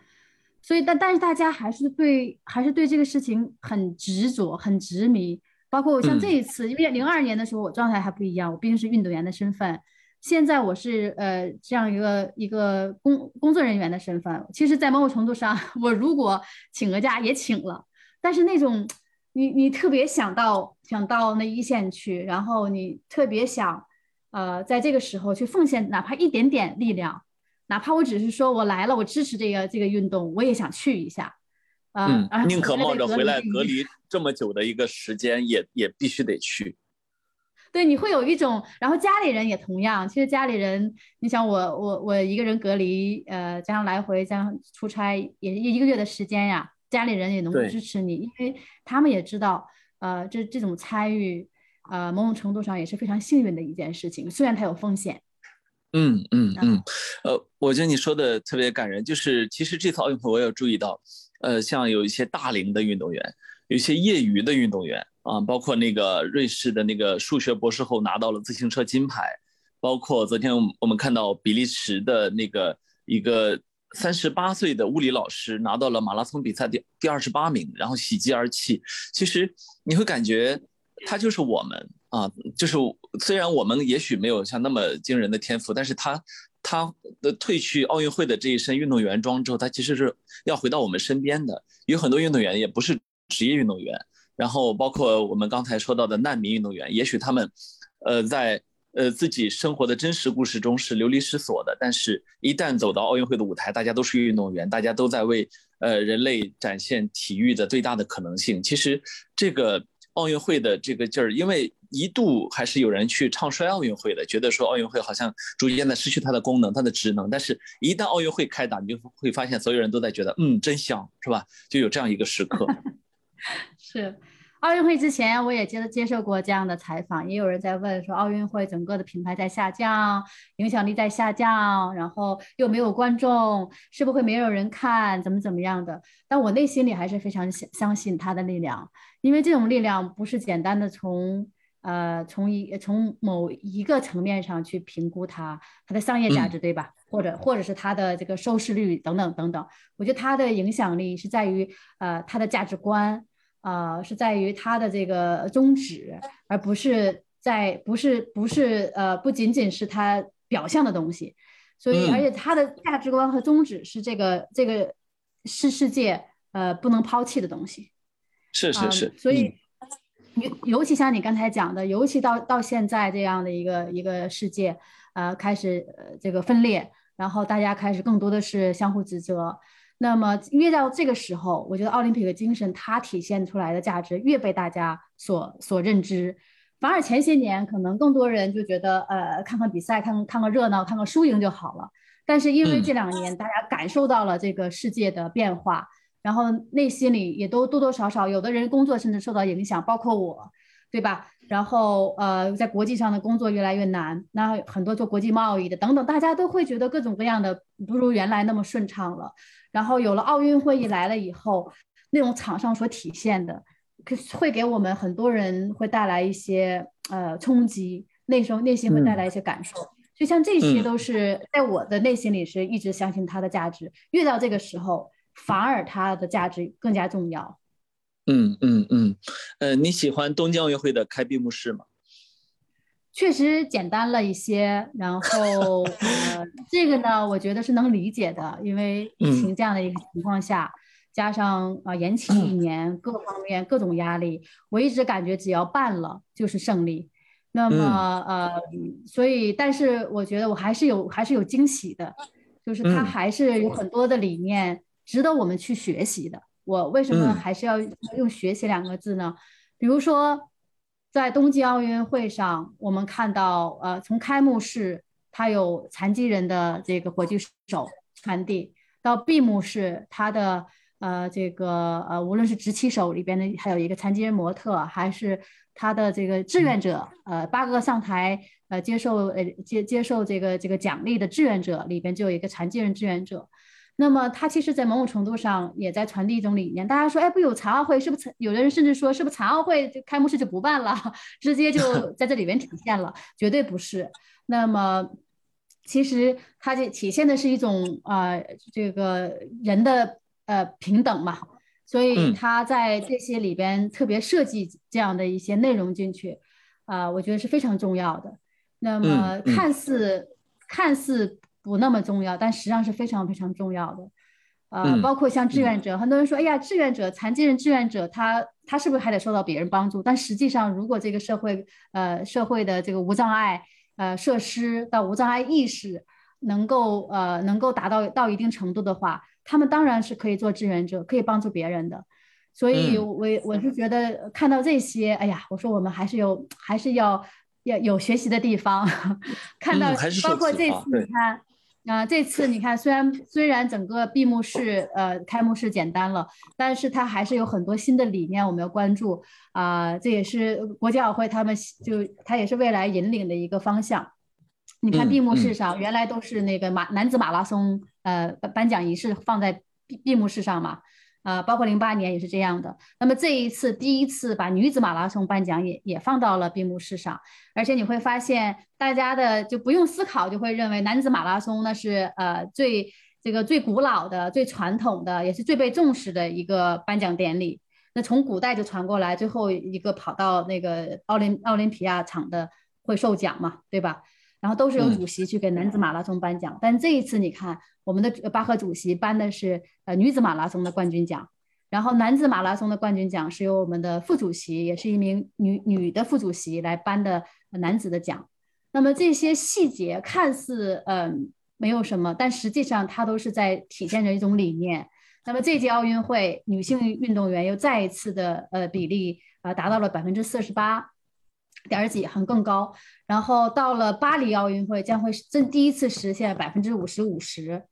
所以但但是大家还是对还是对这个事情很执着很执迷，包括像这一次，因为零二年的时候我状态还不一样，我毕竟是运动员的身份，现在我是呃这样一个一个工工作人员的身份，其实，在某种程度上，[LAUGHS] 我如果请个假也请了，但是那种。你你特别想到想到那一线去，然后你特别想，呃，在这个时候去奉献哪怕一点点力量，哪怕我只是说我来了，我支持这个这个运动，我也想去一下，嗯，宁可冒着回来隔离这么久的一个时间，也也必须得去。[LAUGHS] 对，你会有一种，然后家里人也同样，其实家里人，你想我我我一个人隔离，呃，加上来回加上出差，也一个月的时间呀。家里人也能够支持你，因为他们也知道，呃，这这种参与，呃，某种程度上也是非常幸运的一件事情，虽然它有风险。嗯嗯嗯，呃，我觉得你说的特别感人，就是其实这次奥运会我有注意到，呃，像有一些大龄的运动员，有一些业余的运动员啊，包括那个瑞士的那个数学博士后拿到了自行车金牌，包括昨天我们看到比利时的那个一个。三十八岁的物理老师拿到了马拉松比赛第第二十八名，然后喜极而泣。其实你会感觉他就是我们啊，就是虽然我们也许没有像那么惊人的天赋，但是他他的褪去奥运会的这一身运动员装之后，他其实是要回到我们身边的。有很多运动员也不是职业运动员，然后包括我们刚才说到的难民运动员，也许他们呃在。呃，自己生活的真实故事中是流离失所的，但是，一旦走到奥运会的舞台，大家都是运动员，大家都在为呃人类展现体育的最大的可能性。其实，这个奥运会的这个劲儿，因为一度还是有人去唱衰奥运会的，觉得说奥运会好像逐渐的失去它的功能、它的职能。但是，一旦奥运会开打，你就会发现所有人都在觉得，嗯，真香，是吧？就有这样一个时刻。[LAUGHS] 是。奥运会之前，我也接接受过这样的采访，也有人在问说，奥运会整个的品牌在下降，影响力在下降，然后又没有观众，是不会没有人看，怎么怎么样的？但我内心里还是非常相相信它的力量，因为这种力量不是简单的从呃从一从某一个层面上去评估它它的商业价值，对吧？或者或者是它的这个收视率等等等等，我觉得它的影响力是在于呃它的价值观。啊，是在于它的这个宗旨，而不是在不是不是呃，不仅仅是它表象的东西。所以，而且它的价值观和宗旨是这个这个是世界呃不能抛弃的东西。是是是。所以尤尤其像你刚才讲的，尤其到到现在这样的一个一个世界，呃，开始呃这个分裂，然后大家开始更多的是相互指责。那么越到这个时候，我觉得奥林匹克精神它体现出来的价值越被大家所所认知，反而前些年可能更多人就觉得，呃，看看比赛，看看个热闹，看看输赢就好了。但是因为这两年大家感受到了这个世界的变化，然后内心里也都多多少少，有的人工作甚至受到影响，包括我，对吧？然后呃，在国际上的工作越来越难，那很多做国际贸易的等等，大家都会觉得各种各样的不如原来那么顺畅了。然后有了奥运会一来了以后，那种场上所体现的，可会给我们很多人会带来一些呃冲击，那时候内心会带来一些感受。就像这些都是在我的内心里是一直相信它的价值，越到这个时候，反而它的价值更加重要。嗯嗯嗯，呃，你喜欢东京奥运会的开闭幕式吗？确实简单了一些，然后呃，这个呢，我觉得是能理解的，因为疫情这样的一个情况下，加上啊延期一年，各方面各种压力，我一直感觉只要办了就是胜利。那么呃，所以但是我觉得我还是有还是有惊喜的，就是它还是有很多的理念值得我们去学习的。我为什么还是要用学习两个字呢？比如说。在冬季奥运会上，我们看到，呃，从开幕式它有残疾人的这个火炬手传递，到闭幕式它的呃这个呃无论是执旗手里边的还有一个残疾人模特，还是他的这个志愿者，呃八个上台呃接受呃接接受这个这个奖励的志愿者里边就有一个残疾人志愿者。那么，它其实，在某种程度上也在传递一种理念。大家说，哎，不有残奥会，是不是？有的人甚至说，是不是残奥会就开幕式就不办了，[LAUGHS] 直接就 [LAUGHS] 在这里面体现了？绝对不是。那么，其实它这体现的是一种啊，这个人的呃平等嘛。所以，它在这些里边特别设计这样的一些内容进去，啊，我觉得是非常重要的。那么，看似看似。不那么重要，但实际上是非常非常重要的，呃，包括像志愿者，很多人说，哎呀，志愿者、残疾人志愿者，他他是不是还得受到别人帮助？但实际上，如果这个社会，呃，社会的这个无障碍，呃，设施到无障碍意识能够，呃，能够达到到一定程度的话，他们当然是可以做志愿者，可以帮助别人的。所以，我我是觉得看到这些，哎呀，我说我们还是有，还是要要有学习的地方。[LAUGHS] 看到包括这次你看。啊，这次你看，虽然虽然整个闭幕式、呃开幕式简单了，但是它还是有很多新的理念我们要关注啊。这也是国际奥会他们就它也是未来引领的一个方向。你看闭幕式上原来都是那个马男子马拉松呃颁奖仪式放在闭闭幕式上嘛。啊，包括零八年也是这样的。那么这一次第一次把女子马拉松颁奖也也放到了闭幕式上，而且你会发现大家的就不用思考就会认为男子马拉松那是呃最这个最古老的、最传统的，也是最被重视的一个颁奖典礼。那从古代就传过来，最后一个跑到那个奥林奥林匹亚场的会受奖嘛，对吧？然后都是由主席去给男子马拉松颁奖，但这一次你看，我们的巴赫主席颁的是呃女子马拉松的冠军奖，然后男子马拉松的冠军奖是由我们的副主席，也是一名女女的副主席来颁的男子的奖。那么这些细节看似嗯没有什么，但实际上它都是在体现着一种理念。那么这届奥运会女性运动员又再一次的呃比例啊达到了百分之四十八点儿几，很更高。然后到了巴黎奥运会将会正第一次实现百分之五十五十。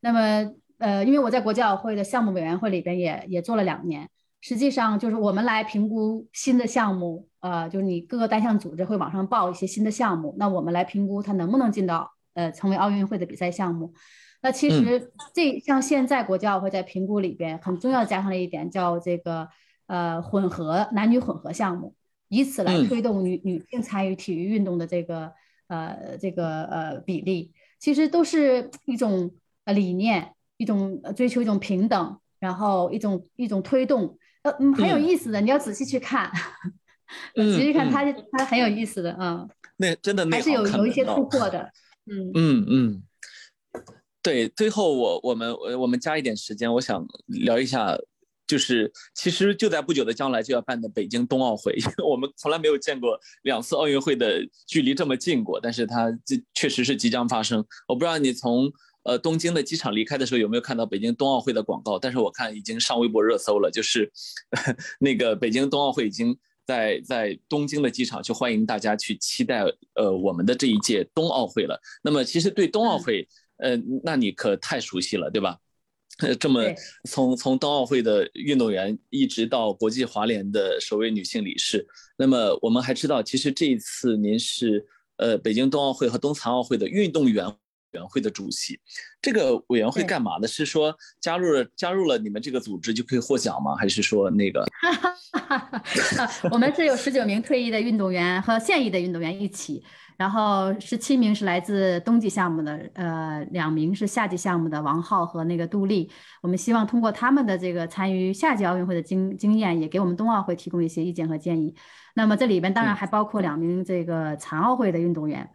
那么呃，因为我在国际奥会的项目委员会里边也也做了两年。实际上就是我们来评估新的项目，呃，就是你各个单项组织会往上报一些新的项目，那我们来评估它能不能进到呃成为奥运会的比赛项目。那其实这像现在国际奥会在评估里边很重要加上了一点叫这个呃混合男女混合项目，以此来推动女女性参与体育运动的这个呃这个呃比例，其实都是一种呃理念，一种追求一种平等，然后一种一种推动。呃嗯，很有意思的，你要仔细去看，[LAUGHS] 仔细看它，它很有意思的，啊，那真的还是有有一些突破的，[LAUGHS] 嗯。嗯嗯，对，最后我我们我们加一点时间，我想聊一下，就是其实就在不久的将来就要办的北京冬奥会，因为我们从来没有见过两次奥运会的距离这么近过，但是它这确实是即将发生，我不知道你从。呃，东京的机场离开的时候有没有看到北京冬奥会的广告？但是我看已经上微博热搜了，就是 [LAUGHS] 那个北京冬奥会已经在在东京的机场去欢迎大家去期待呃我们的这一届冬奥会了。那么其实对冬奥会，呃，那你可太熟悉了，对吧？呃，[LAUGHS] 这么从从冬奥会的运动员一直到国际滑联的首位女性理事，那么我们还知道，其实这一次您是呃北京冬奥会和冬残奥会的运动员。委员会的主席，这个委员会干嘛的？是说加入了加入了你们这个组织就可以获奖吗？还是说那个？[LAUGHS] [LAUGHS] 我们是有十九名退役的运动员和现役的运动员一起，然后十七名是来自冬季项目的，呃，两名是夏季项目的王浩和那个杜丽。我们希望通过他们的这个参与夏季奥运会的经经验，也给我们冬奥会提供一些意见和建议。那么这里边当然还包括两名这个残奥会的运动员。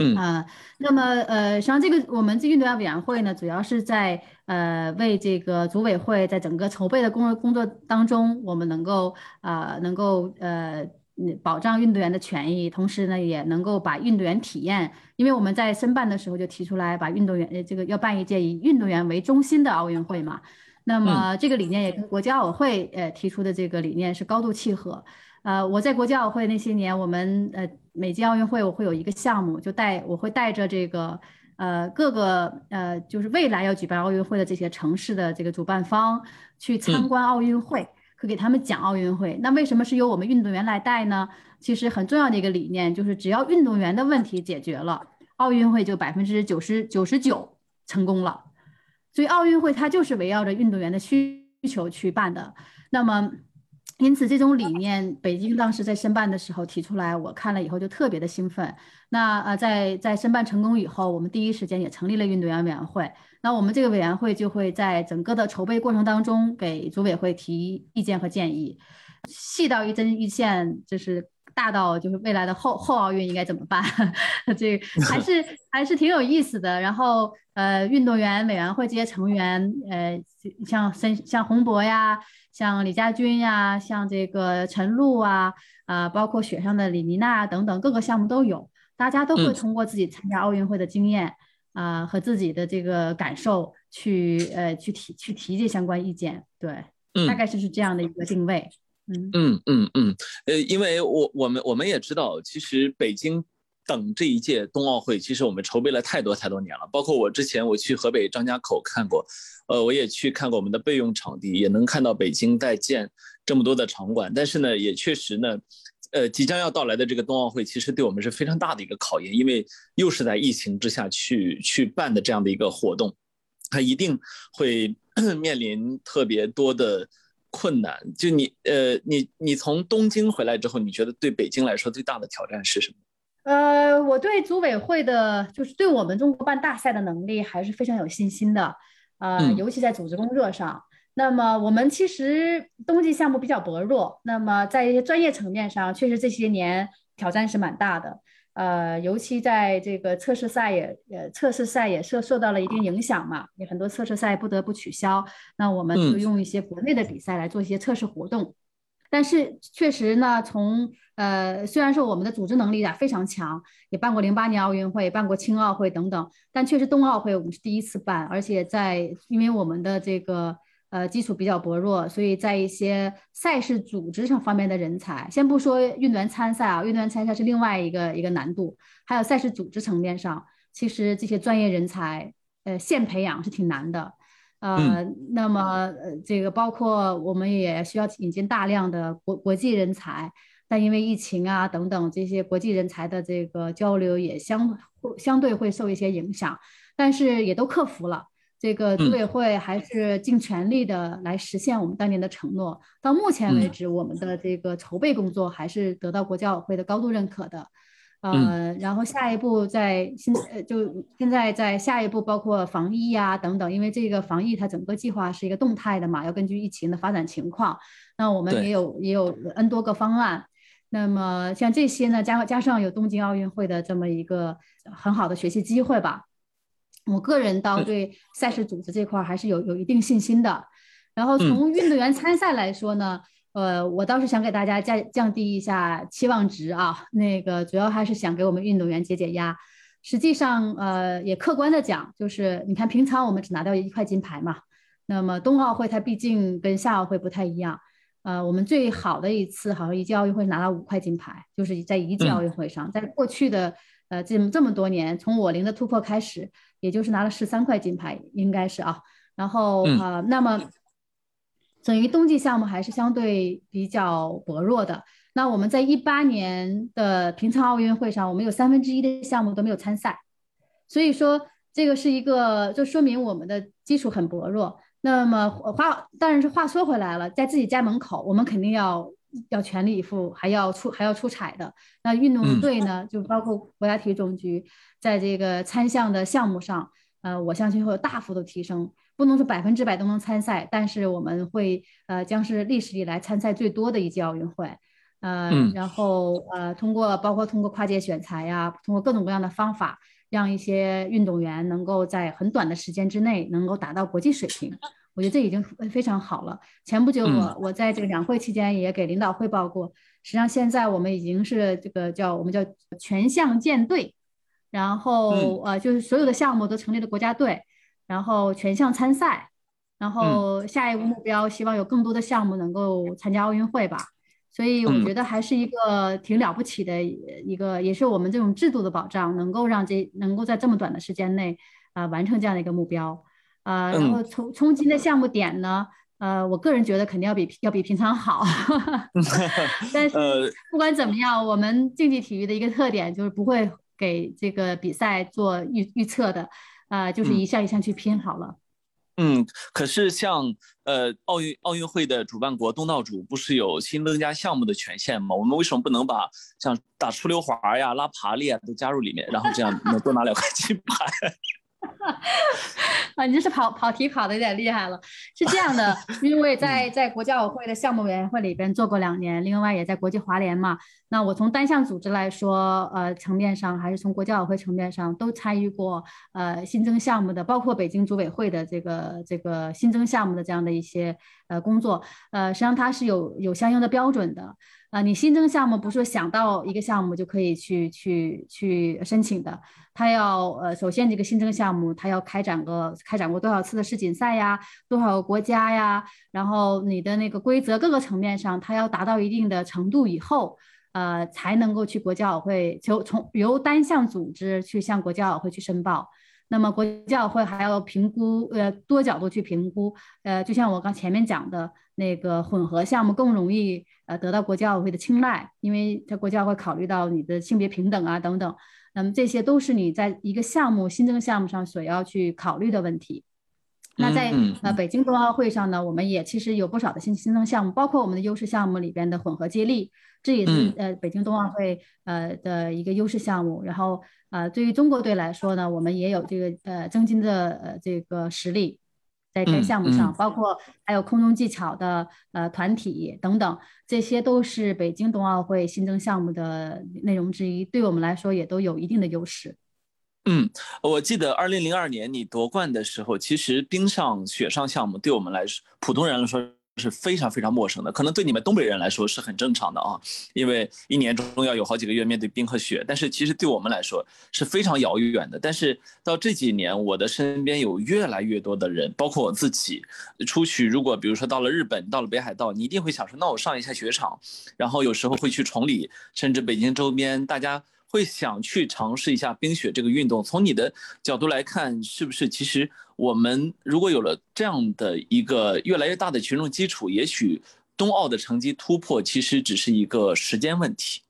嗯啊，那么呃，实际上这个我们这运动员委员会呢，主要是在呃为这个组委会在整个筹备的工作工作当中，我们能够啊能够呃保障运动员的权益，同时呢也能够把运动员体验，因为我们在申办的时候就提出来把运动员呃这个要办一届以运动员为中心的奥运会嘛，那么这个理念也跟国际奥委会呃提出的这个理念是高度契合。呃，我在国际奥委会那些年，我们呃每届奥运会我会有一个项目，就带我会带着这个呃各个呃就是未来要举办奥运会的这些城市的这个主办方去参观奥运会，会给他们讲奥运会。那为什么是由我们运动员来带呢？其实很重要的一个理念就是，只要运动员的问题解决了，奥运会就百分之九十九十九成功了。所以奥运会它就是围绕着运动员的需求去办的。那么。因此，这种理念，北京当时在申办的时候提出来，我看了以后就特别的兴奋。那呃，在在申办成功以后，我们第一时间也成立了运动员委员会。那我们这个委员会就会在整个的筹备过程当中给组委会提意见和建议，细到一针一线，就是大到就是未来的后后奥运应该怎么办，[LAUGHS] 这还是 [LAUGHS] 还是挺有意思的。然后呃，运动员委员会这些成员，呃，像申像洪博呀。像李佳军呀，像这个陈露啊，啊，包括雪上的李妮娜等等，各个项目都有，大家都会通过自己参加奥运会的经验啊和自己的这个感受去呃去提去提这相关意见，对，大概就是这样的一个定位，嗯嗯嗯嗯，呃，因为我我们我们也知道，其实北京。等这一届冬奥会，其实我们筹备了太多太多年了。包括我之前我去河北张家口看过，呃，我也去看过我们的备用场地，也能看到北京在建这么多的场馆。但是呢，也确实呢，呃，即将要到来的这个冬奥会，其实对我们是非常大的一个考验，因为又是在疫情之下去去办的这样的一个活动，它一定会 [CLEARS THROAT] 面临特别多的困难。就你，呃，你你从东京回来之后，你觉得对北京来说最大的挑战是什么？呃，我对组委会的，就是对我们中国办大赛的能力还是非常有信心的，呃，尤其在组织工作上。那么我们其实冬季项目比较薄弱，那么在一些专业层面上，确实这些年挑战是蛮大的。呃，尤其在这个测试赛也，呃，测试赛也受受到了一定影响嘛，有很多测试赛不得不取消。那我们就用一些国内的比赛来做一些测试活动。但是确实呢，从呃，虽然说我们的组织能力啊非常强，也办过零八年奥运会，办过青奥会等等，但确实冬奥会我们是第一次办，而且在因为我们的这个呃基础比较薄弱，所以在一些赛事组织上方面的人才，先不说运动员参赛啊，运动员参赛是另外一个一个难度，还有赛事组织层面上，其实这些专业人才，呃，现培养是挺难的。呃，那么呃，这个包括我们也需要引进大量的国国际人才，但因为疫情啊等等这些国际人才的这个交流也相相对会受一些影响，但是也都克服了。这个组委会还是尽全力的来实现我们当年的承诺。到目前为止，我们的这个筹备工作还是得到国教委会的高度认可的。呃，然后下一步在现呃，就现在在下一步包括防疫呀等等，因为这个防疫它整个计划是一个动态的嘛，要根据疫情的发展情况。那我们也有也有 N 多个方案。那么像这些呢，加加上有东京奥运会的这么一个很好的学习机会吧，我个人倒对赛事组织这块还是有有一定信心的。然后从运动员参赛来说呢。呃，我倒是想给大家降降低一下期望值啊，那个主要还是想给我们运动员解解压。实际上，呃，也客观的讲，就是你看平常我们只拿到一块金牌嘛，那么冬奥会它毕竟跟夏奥会不太一样，呃，我们最好的一次好像一届奥运会拿了五块金牌，就是在一届奥运会上，在过去的呃这么这么多年，从我零的突破开始，也就是拿了十三块金牌，应该是啊，然后啊，那么。等于冬季项目还是相对比较薄弱的。那我们在一八年的平昌奥运会上，我们有三分之一的项目都没有参赛，所以说这个是一个，就说明我们的基础很薄弱。那么话当然是话说回来了，在自己家门口，我们肯定要要全力以赴，还要出还要出彩的。那运动队呢，就包括国家体育总局，在这个参项的项目上，呃，我相信会有大幅度提升。不能说百分之百都能参赛，但是我们会呃将是历史以来参赛最多的一届奥运会，呃，然后呃通过包括通过跨界选材呀，通过各种各样的方法，让一些运动员能够在很短的时间之内能够达到国际水平，我觉得这已经非常好了。前不久我我在这个两会期间也给领导汇报过，实际上现在我们已经是这个叫我们叫全项建队，然后呃就是所有的项目都成立了国家队。然后全项参赛，然后下一步目标希望有更多的项目能够参加奥运会吧。所以我觉得还是一个挺了不起的一个，也是我们这种制度的保障，能够让这能够在这么短的时间内啊完成这样的一个目标啊。然后冲冲金的项目点呢，呃，我个人觉得肯定要比要比平常好。[LAUGHS] [LAUGHS] 但是不管怎么样，我们竞技体育的一个特点就是不会给这个比赛做预预测的。啊，就是一项一项去拼好了。嗯，可是像呃奥运奥运会的主办国东道主不是有新增加项目的权限吗？我们为什么不能把像打出溜滑呀、拉爬犁啊都加入里面，然后这样能多拿两块金牌？[LAUGHS] 啊，你这是跑跑题跑的有点厉害了。是这样的，[LAUGHS] 因为在在国教委会的项目委员会里边做过两年，另外也在国际华联嘛。那我从单项组织来说，呃，层面上还是从国教委会层面上都参与过，呃，新增项目的，包括北京组委会的这个这个新增项目的这样的一些呃工作，呃，实际上它是有有相应的标准的。啊，你新增项目不是说想到一个项目就可以去去去申请的，他要呃，首先这个新增项目他要开展个开展过多少次的世锦赛呀，多少个国家呀，然后你的那个规则各个层面上，它要达到一定的程度以后，呃，才能够去国教委会就从由单项组织去向国教委会去申报。那么国教委会还要评估，呃，多角度去评估，呃，就像我刚前面讲的那个混合项目更容易呃得到国教委会的青睐，因为它国教会考虑到你的性别平等啊等等，那么这些都是你在一个项目新增项目上所要去考虑的问题。那在呃北京冬奥会上呢，我们也其实有不少的新新增项目，包括我们的优势项目里边的混合接力，这也是呃北京冬奥会呃的一个优势项目，然后。呃，对于中国队来说呢，我们也有这个呃增金的呃这个实力，在该项目上，包括还有空中技巧的呃团体等等，这些都是北京冬奥会新增项目的内容之一，对我们来说也都有一定的优势。嗯，我记得二零零二年你夺冠的时候，其实冰上、雪上项目对我们来说，普通人来说是非常非常陌生的，可能对你们东北人来说是很正常的啊，因为一年中要有好几个月面对冰和雪，但是其实对我们来说是非常遥远的。但是到这几年，我的身边有越来越多的人，包括我自己，出去如果比如说到了日本，到了北海道，你一定会想说，那我上一下雪场，然后有时候会去崇礼，甚至北京周边，大家。会想去尝试一下冰雪这个运动。从你的角度来看，是不是其实我们如果有了这样的一个越来越大的群众基础，也许冬奥的成绩突破其实只是一个时间问题。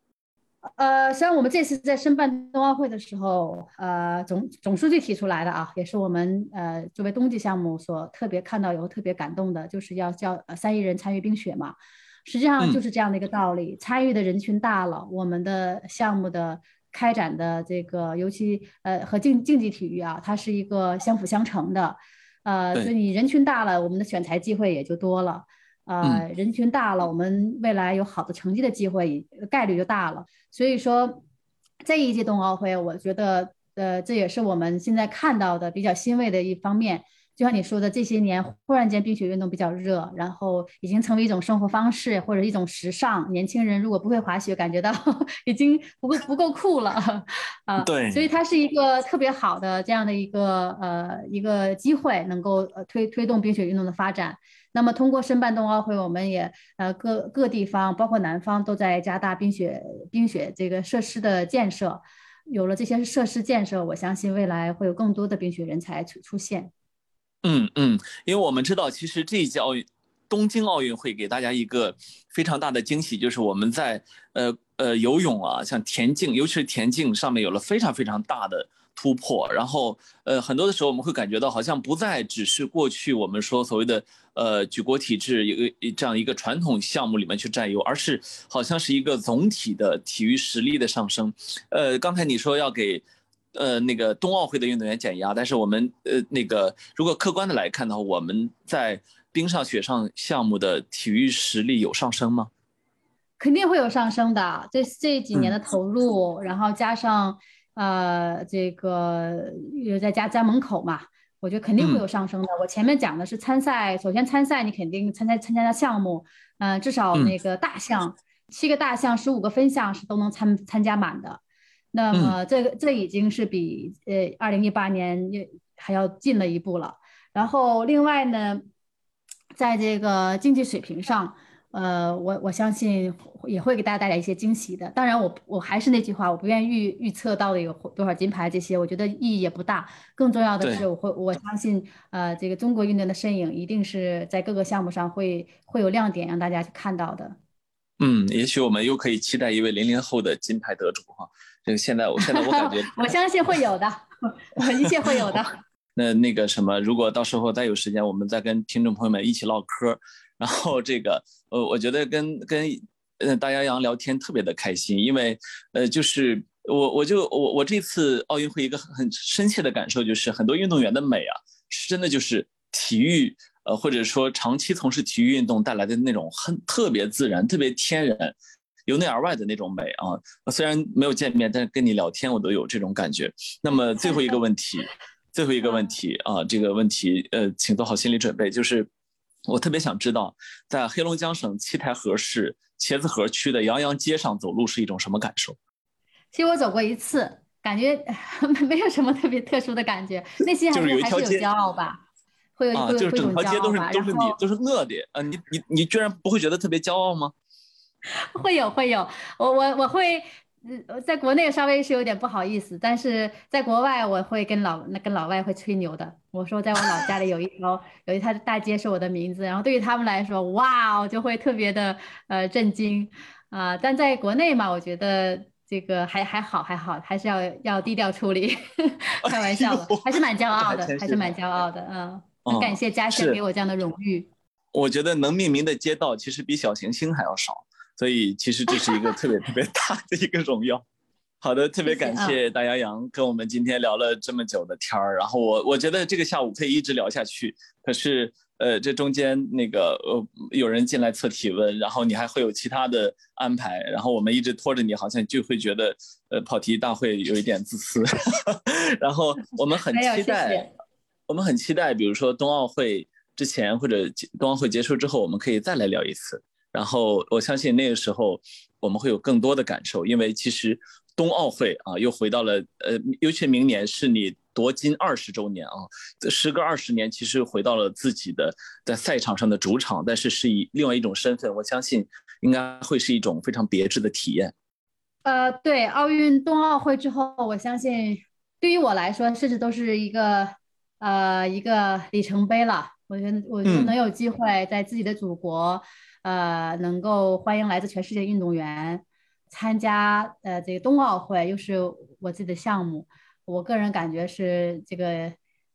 呃，实际上我们这次在申办冬奥会的时候，呃，总总书记提出来的啊，也是我们呃作为冬季项目所特别看到以后特别感动的，就是要叫三亿人参与冰雪嘛。实际上就是这样的一个道理，参与的人群大了，我们的项目的开展的这个，尤其呃和竞竞技体育啊，它是一个相辅相成的，呃，所以你人群大了，我们的选材机会也就多了，呃，人群大了，我们未来有好的成绩的机会概率就大了。所以说这一届冬奥会，我觉得呃这也是我们现在看到的比较欣慰的一方面。就像你说的，这些年忽然间冰雪运动比较热，然后已经成为一种生活方式或者一种时尚。年轻人如果不会滑雪，感觉到 [LAUGHS] 已经不够不够酷了啊！对，所以它是一个特别好的这样的一个呃一个机会，能够呃推推动冰雪运动的发展。那么通过申办冬奥会，我们也呃各各地方包括南方都在加大冰雪冰雪这个设施的建设。有了这些设施建设，我相信未来会有更多的冰雪人才出出现。嗯嗯，因为我们知道，其实这一届奥运，东京奥运会给大家一个非常大的惊喜，就是我们在呃呃游泳啊，像田径，尤其是田径上面有了非常非常大的突破。然后呃很多的时候我们会感觉到，好像不再只是过去我们说所谓的呃举国体制一个这样一个传统项目里面去占优，而是好像是一个总体的体育实力的上升。呃，刚才你说要给。呃，那个冬奥会的运动员减压，但是我们呃，那个如果客观的来看的话，我们在冰上、雪上项目的体育实力有上升吗？肯定会有上升的。这这几年的投入，然后加上呃，这个又在家家门口嘛，我觉得肯定会有上升的。我前面讲的是参赛，首先参赛你肯定参加参加的项目，嗯，至少那个大项七个大项、十五个分项是都能参参加满的。那么这个这已经是比呃二零一八年还要进了一步了。然后另外呢，在这个竞技水平上，呃，我我相信也会给大家带来一些惊喜的。当然，我我还是那句话，我不愿意预预测到底有多少金牌这些，我觉得意义也不大。更重要的是，我会我相信，呃，这个中国运动的身影一定是在各个项目上会会有亮点让大家去看到的。嗯，也许我们又可以期待一位零零后的金牌得主哈。这个现在，我现在我感觉，[LAUGHS] 我相信会有的，[LAUGHS] 一切会有的。[LAUGHS] 那那个什么，如果到时候再有时间，我们再跟听众朋友们一起唠嗑。然后这个，呃，我觉得跟跟呃大洋洋聊天特别的开心，因为呃，就是我我就我我这次奥运会一个很深切的感受就是，很多运动员的美啊，是真的就是体育呃或者说长期从事体育运动带来的那种很特别自然、特别天然。由内而外的那种美啊，虽然没有见面，但是跟你聊天我都有这种感觉。那么最后一个问题，最后一个问题啊，这个问题呃，请做好心理准备，就是我特别想知道，在黑龙江省七台河市茄子河区的洋洋街上走路是一种什么感受？其实我走过一次，感觉 [LAUGHS] 没有什么特别特殊的感觉，内心还是还是有骄傲吧，会有啊，就是整条街都是都是你都是我的啊，你你你居然不会觉得特别骄傲吗？[LAUGHS] 会有会有，我我我会，在国内稍微是有点不好意思，但是在国外我会跟老那跟老外会吹牛的。我说在我老家里有一条有一条大街是我的名字，然后对于他们来说，哇哦，就会特别的呃震惊啊。但在国内嘛，我觉得这个还还好还好，还是要要低调处理，开玩笑的，还是蛮骄傲的，还是蛮骄傲的，嗯，很感谢家乡给我这样的荣誉。我觉得能命名的街道其实比小行星还要少。所以其实这是一个特别 [LAUGHS] 特别大的一个荣耀。好的，特别感谢大洋洋跟我们今天聊了这么久的天儿。然后我我觉得这个下午可以一直聊下去。可是呃，这中间那个呃有人进来测体温，然后你还会有其他的安排，然后我们一直拖着你，好像就会觉得呃跑题大会有一点自私。[LAUGHS] 然后我们很期待，我们很期待，比如说冬奥会。之前或者冬奥会结束之后，我们可以再来聊一次。然后我相信那个时候我们会有更多的感受，因为其实冬奥会啊又回到了呃，尤其明年是你夺金二十周年啊，时隔二十年，其实回到了自己的在赛场上的主场，但是是以另外一种身份，我相信应该会是一种非常别致的体验。呃，对，奥运冬奥会之后，我相信对于我来说，甚至都是一个呃一个里程碑了。我觉得，我能有机会在自己的祖国。呃，能够欢迎来自全世界运动员参加呃这个冬奥会，又是我自己的项目，我个人感觉是这个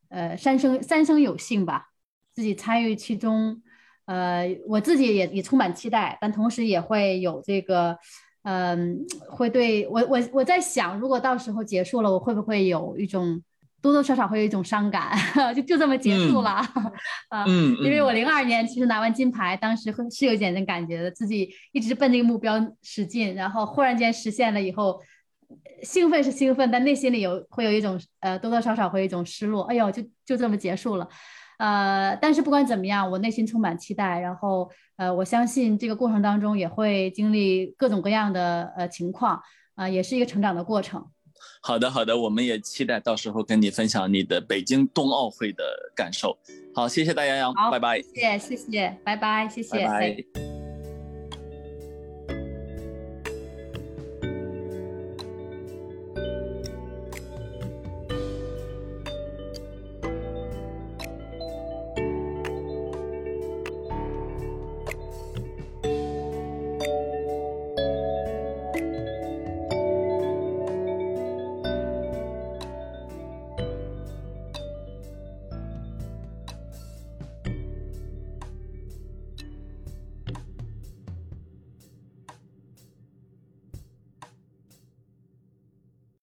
呃三生三生有幸吧，自己参与其中，呃我自己也也充满期待，但同时也会有这个嗯会对我我我在想，如果到时候结束了，我会不会有一种。多多少少会有一种伤感，[LAUGHS] 就就这么结束了啊！因为我零二年其实拿完金牌，当时是有一点点感觉的，自己一直奔这个目标使劲，然后忽然间实现了以后，兴奋是兴奋，但内心里有会有一种呃多多少少会有一种失落。哎呦，就就这么结束了，呃，但是不管怎么样，我内心充满期待，然后呃，我相信这个过程当中也会经历各种各样的呃情况，啊，也是一个成长的过程。好的，好的，我们也期待到时候跟你分享你的北京冬奥会的感受。好，谢谢大洋洋，拜拜。谢谢，谢谢，拜拜，谢谢。拜拜。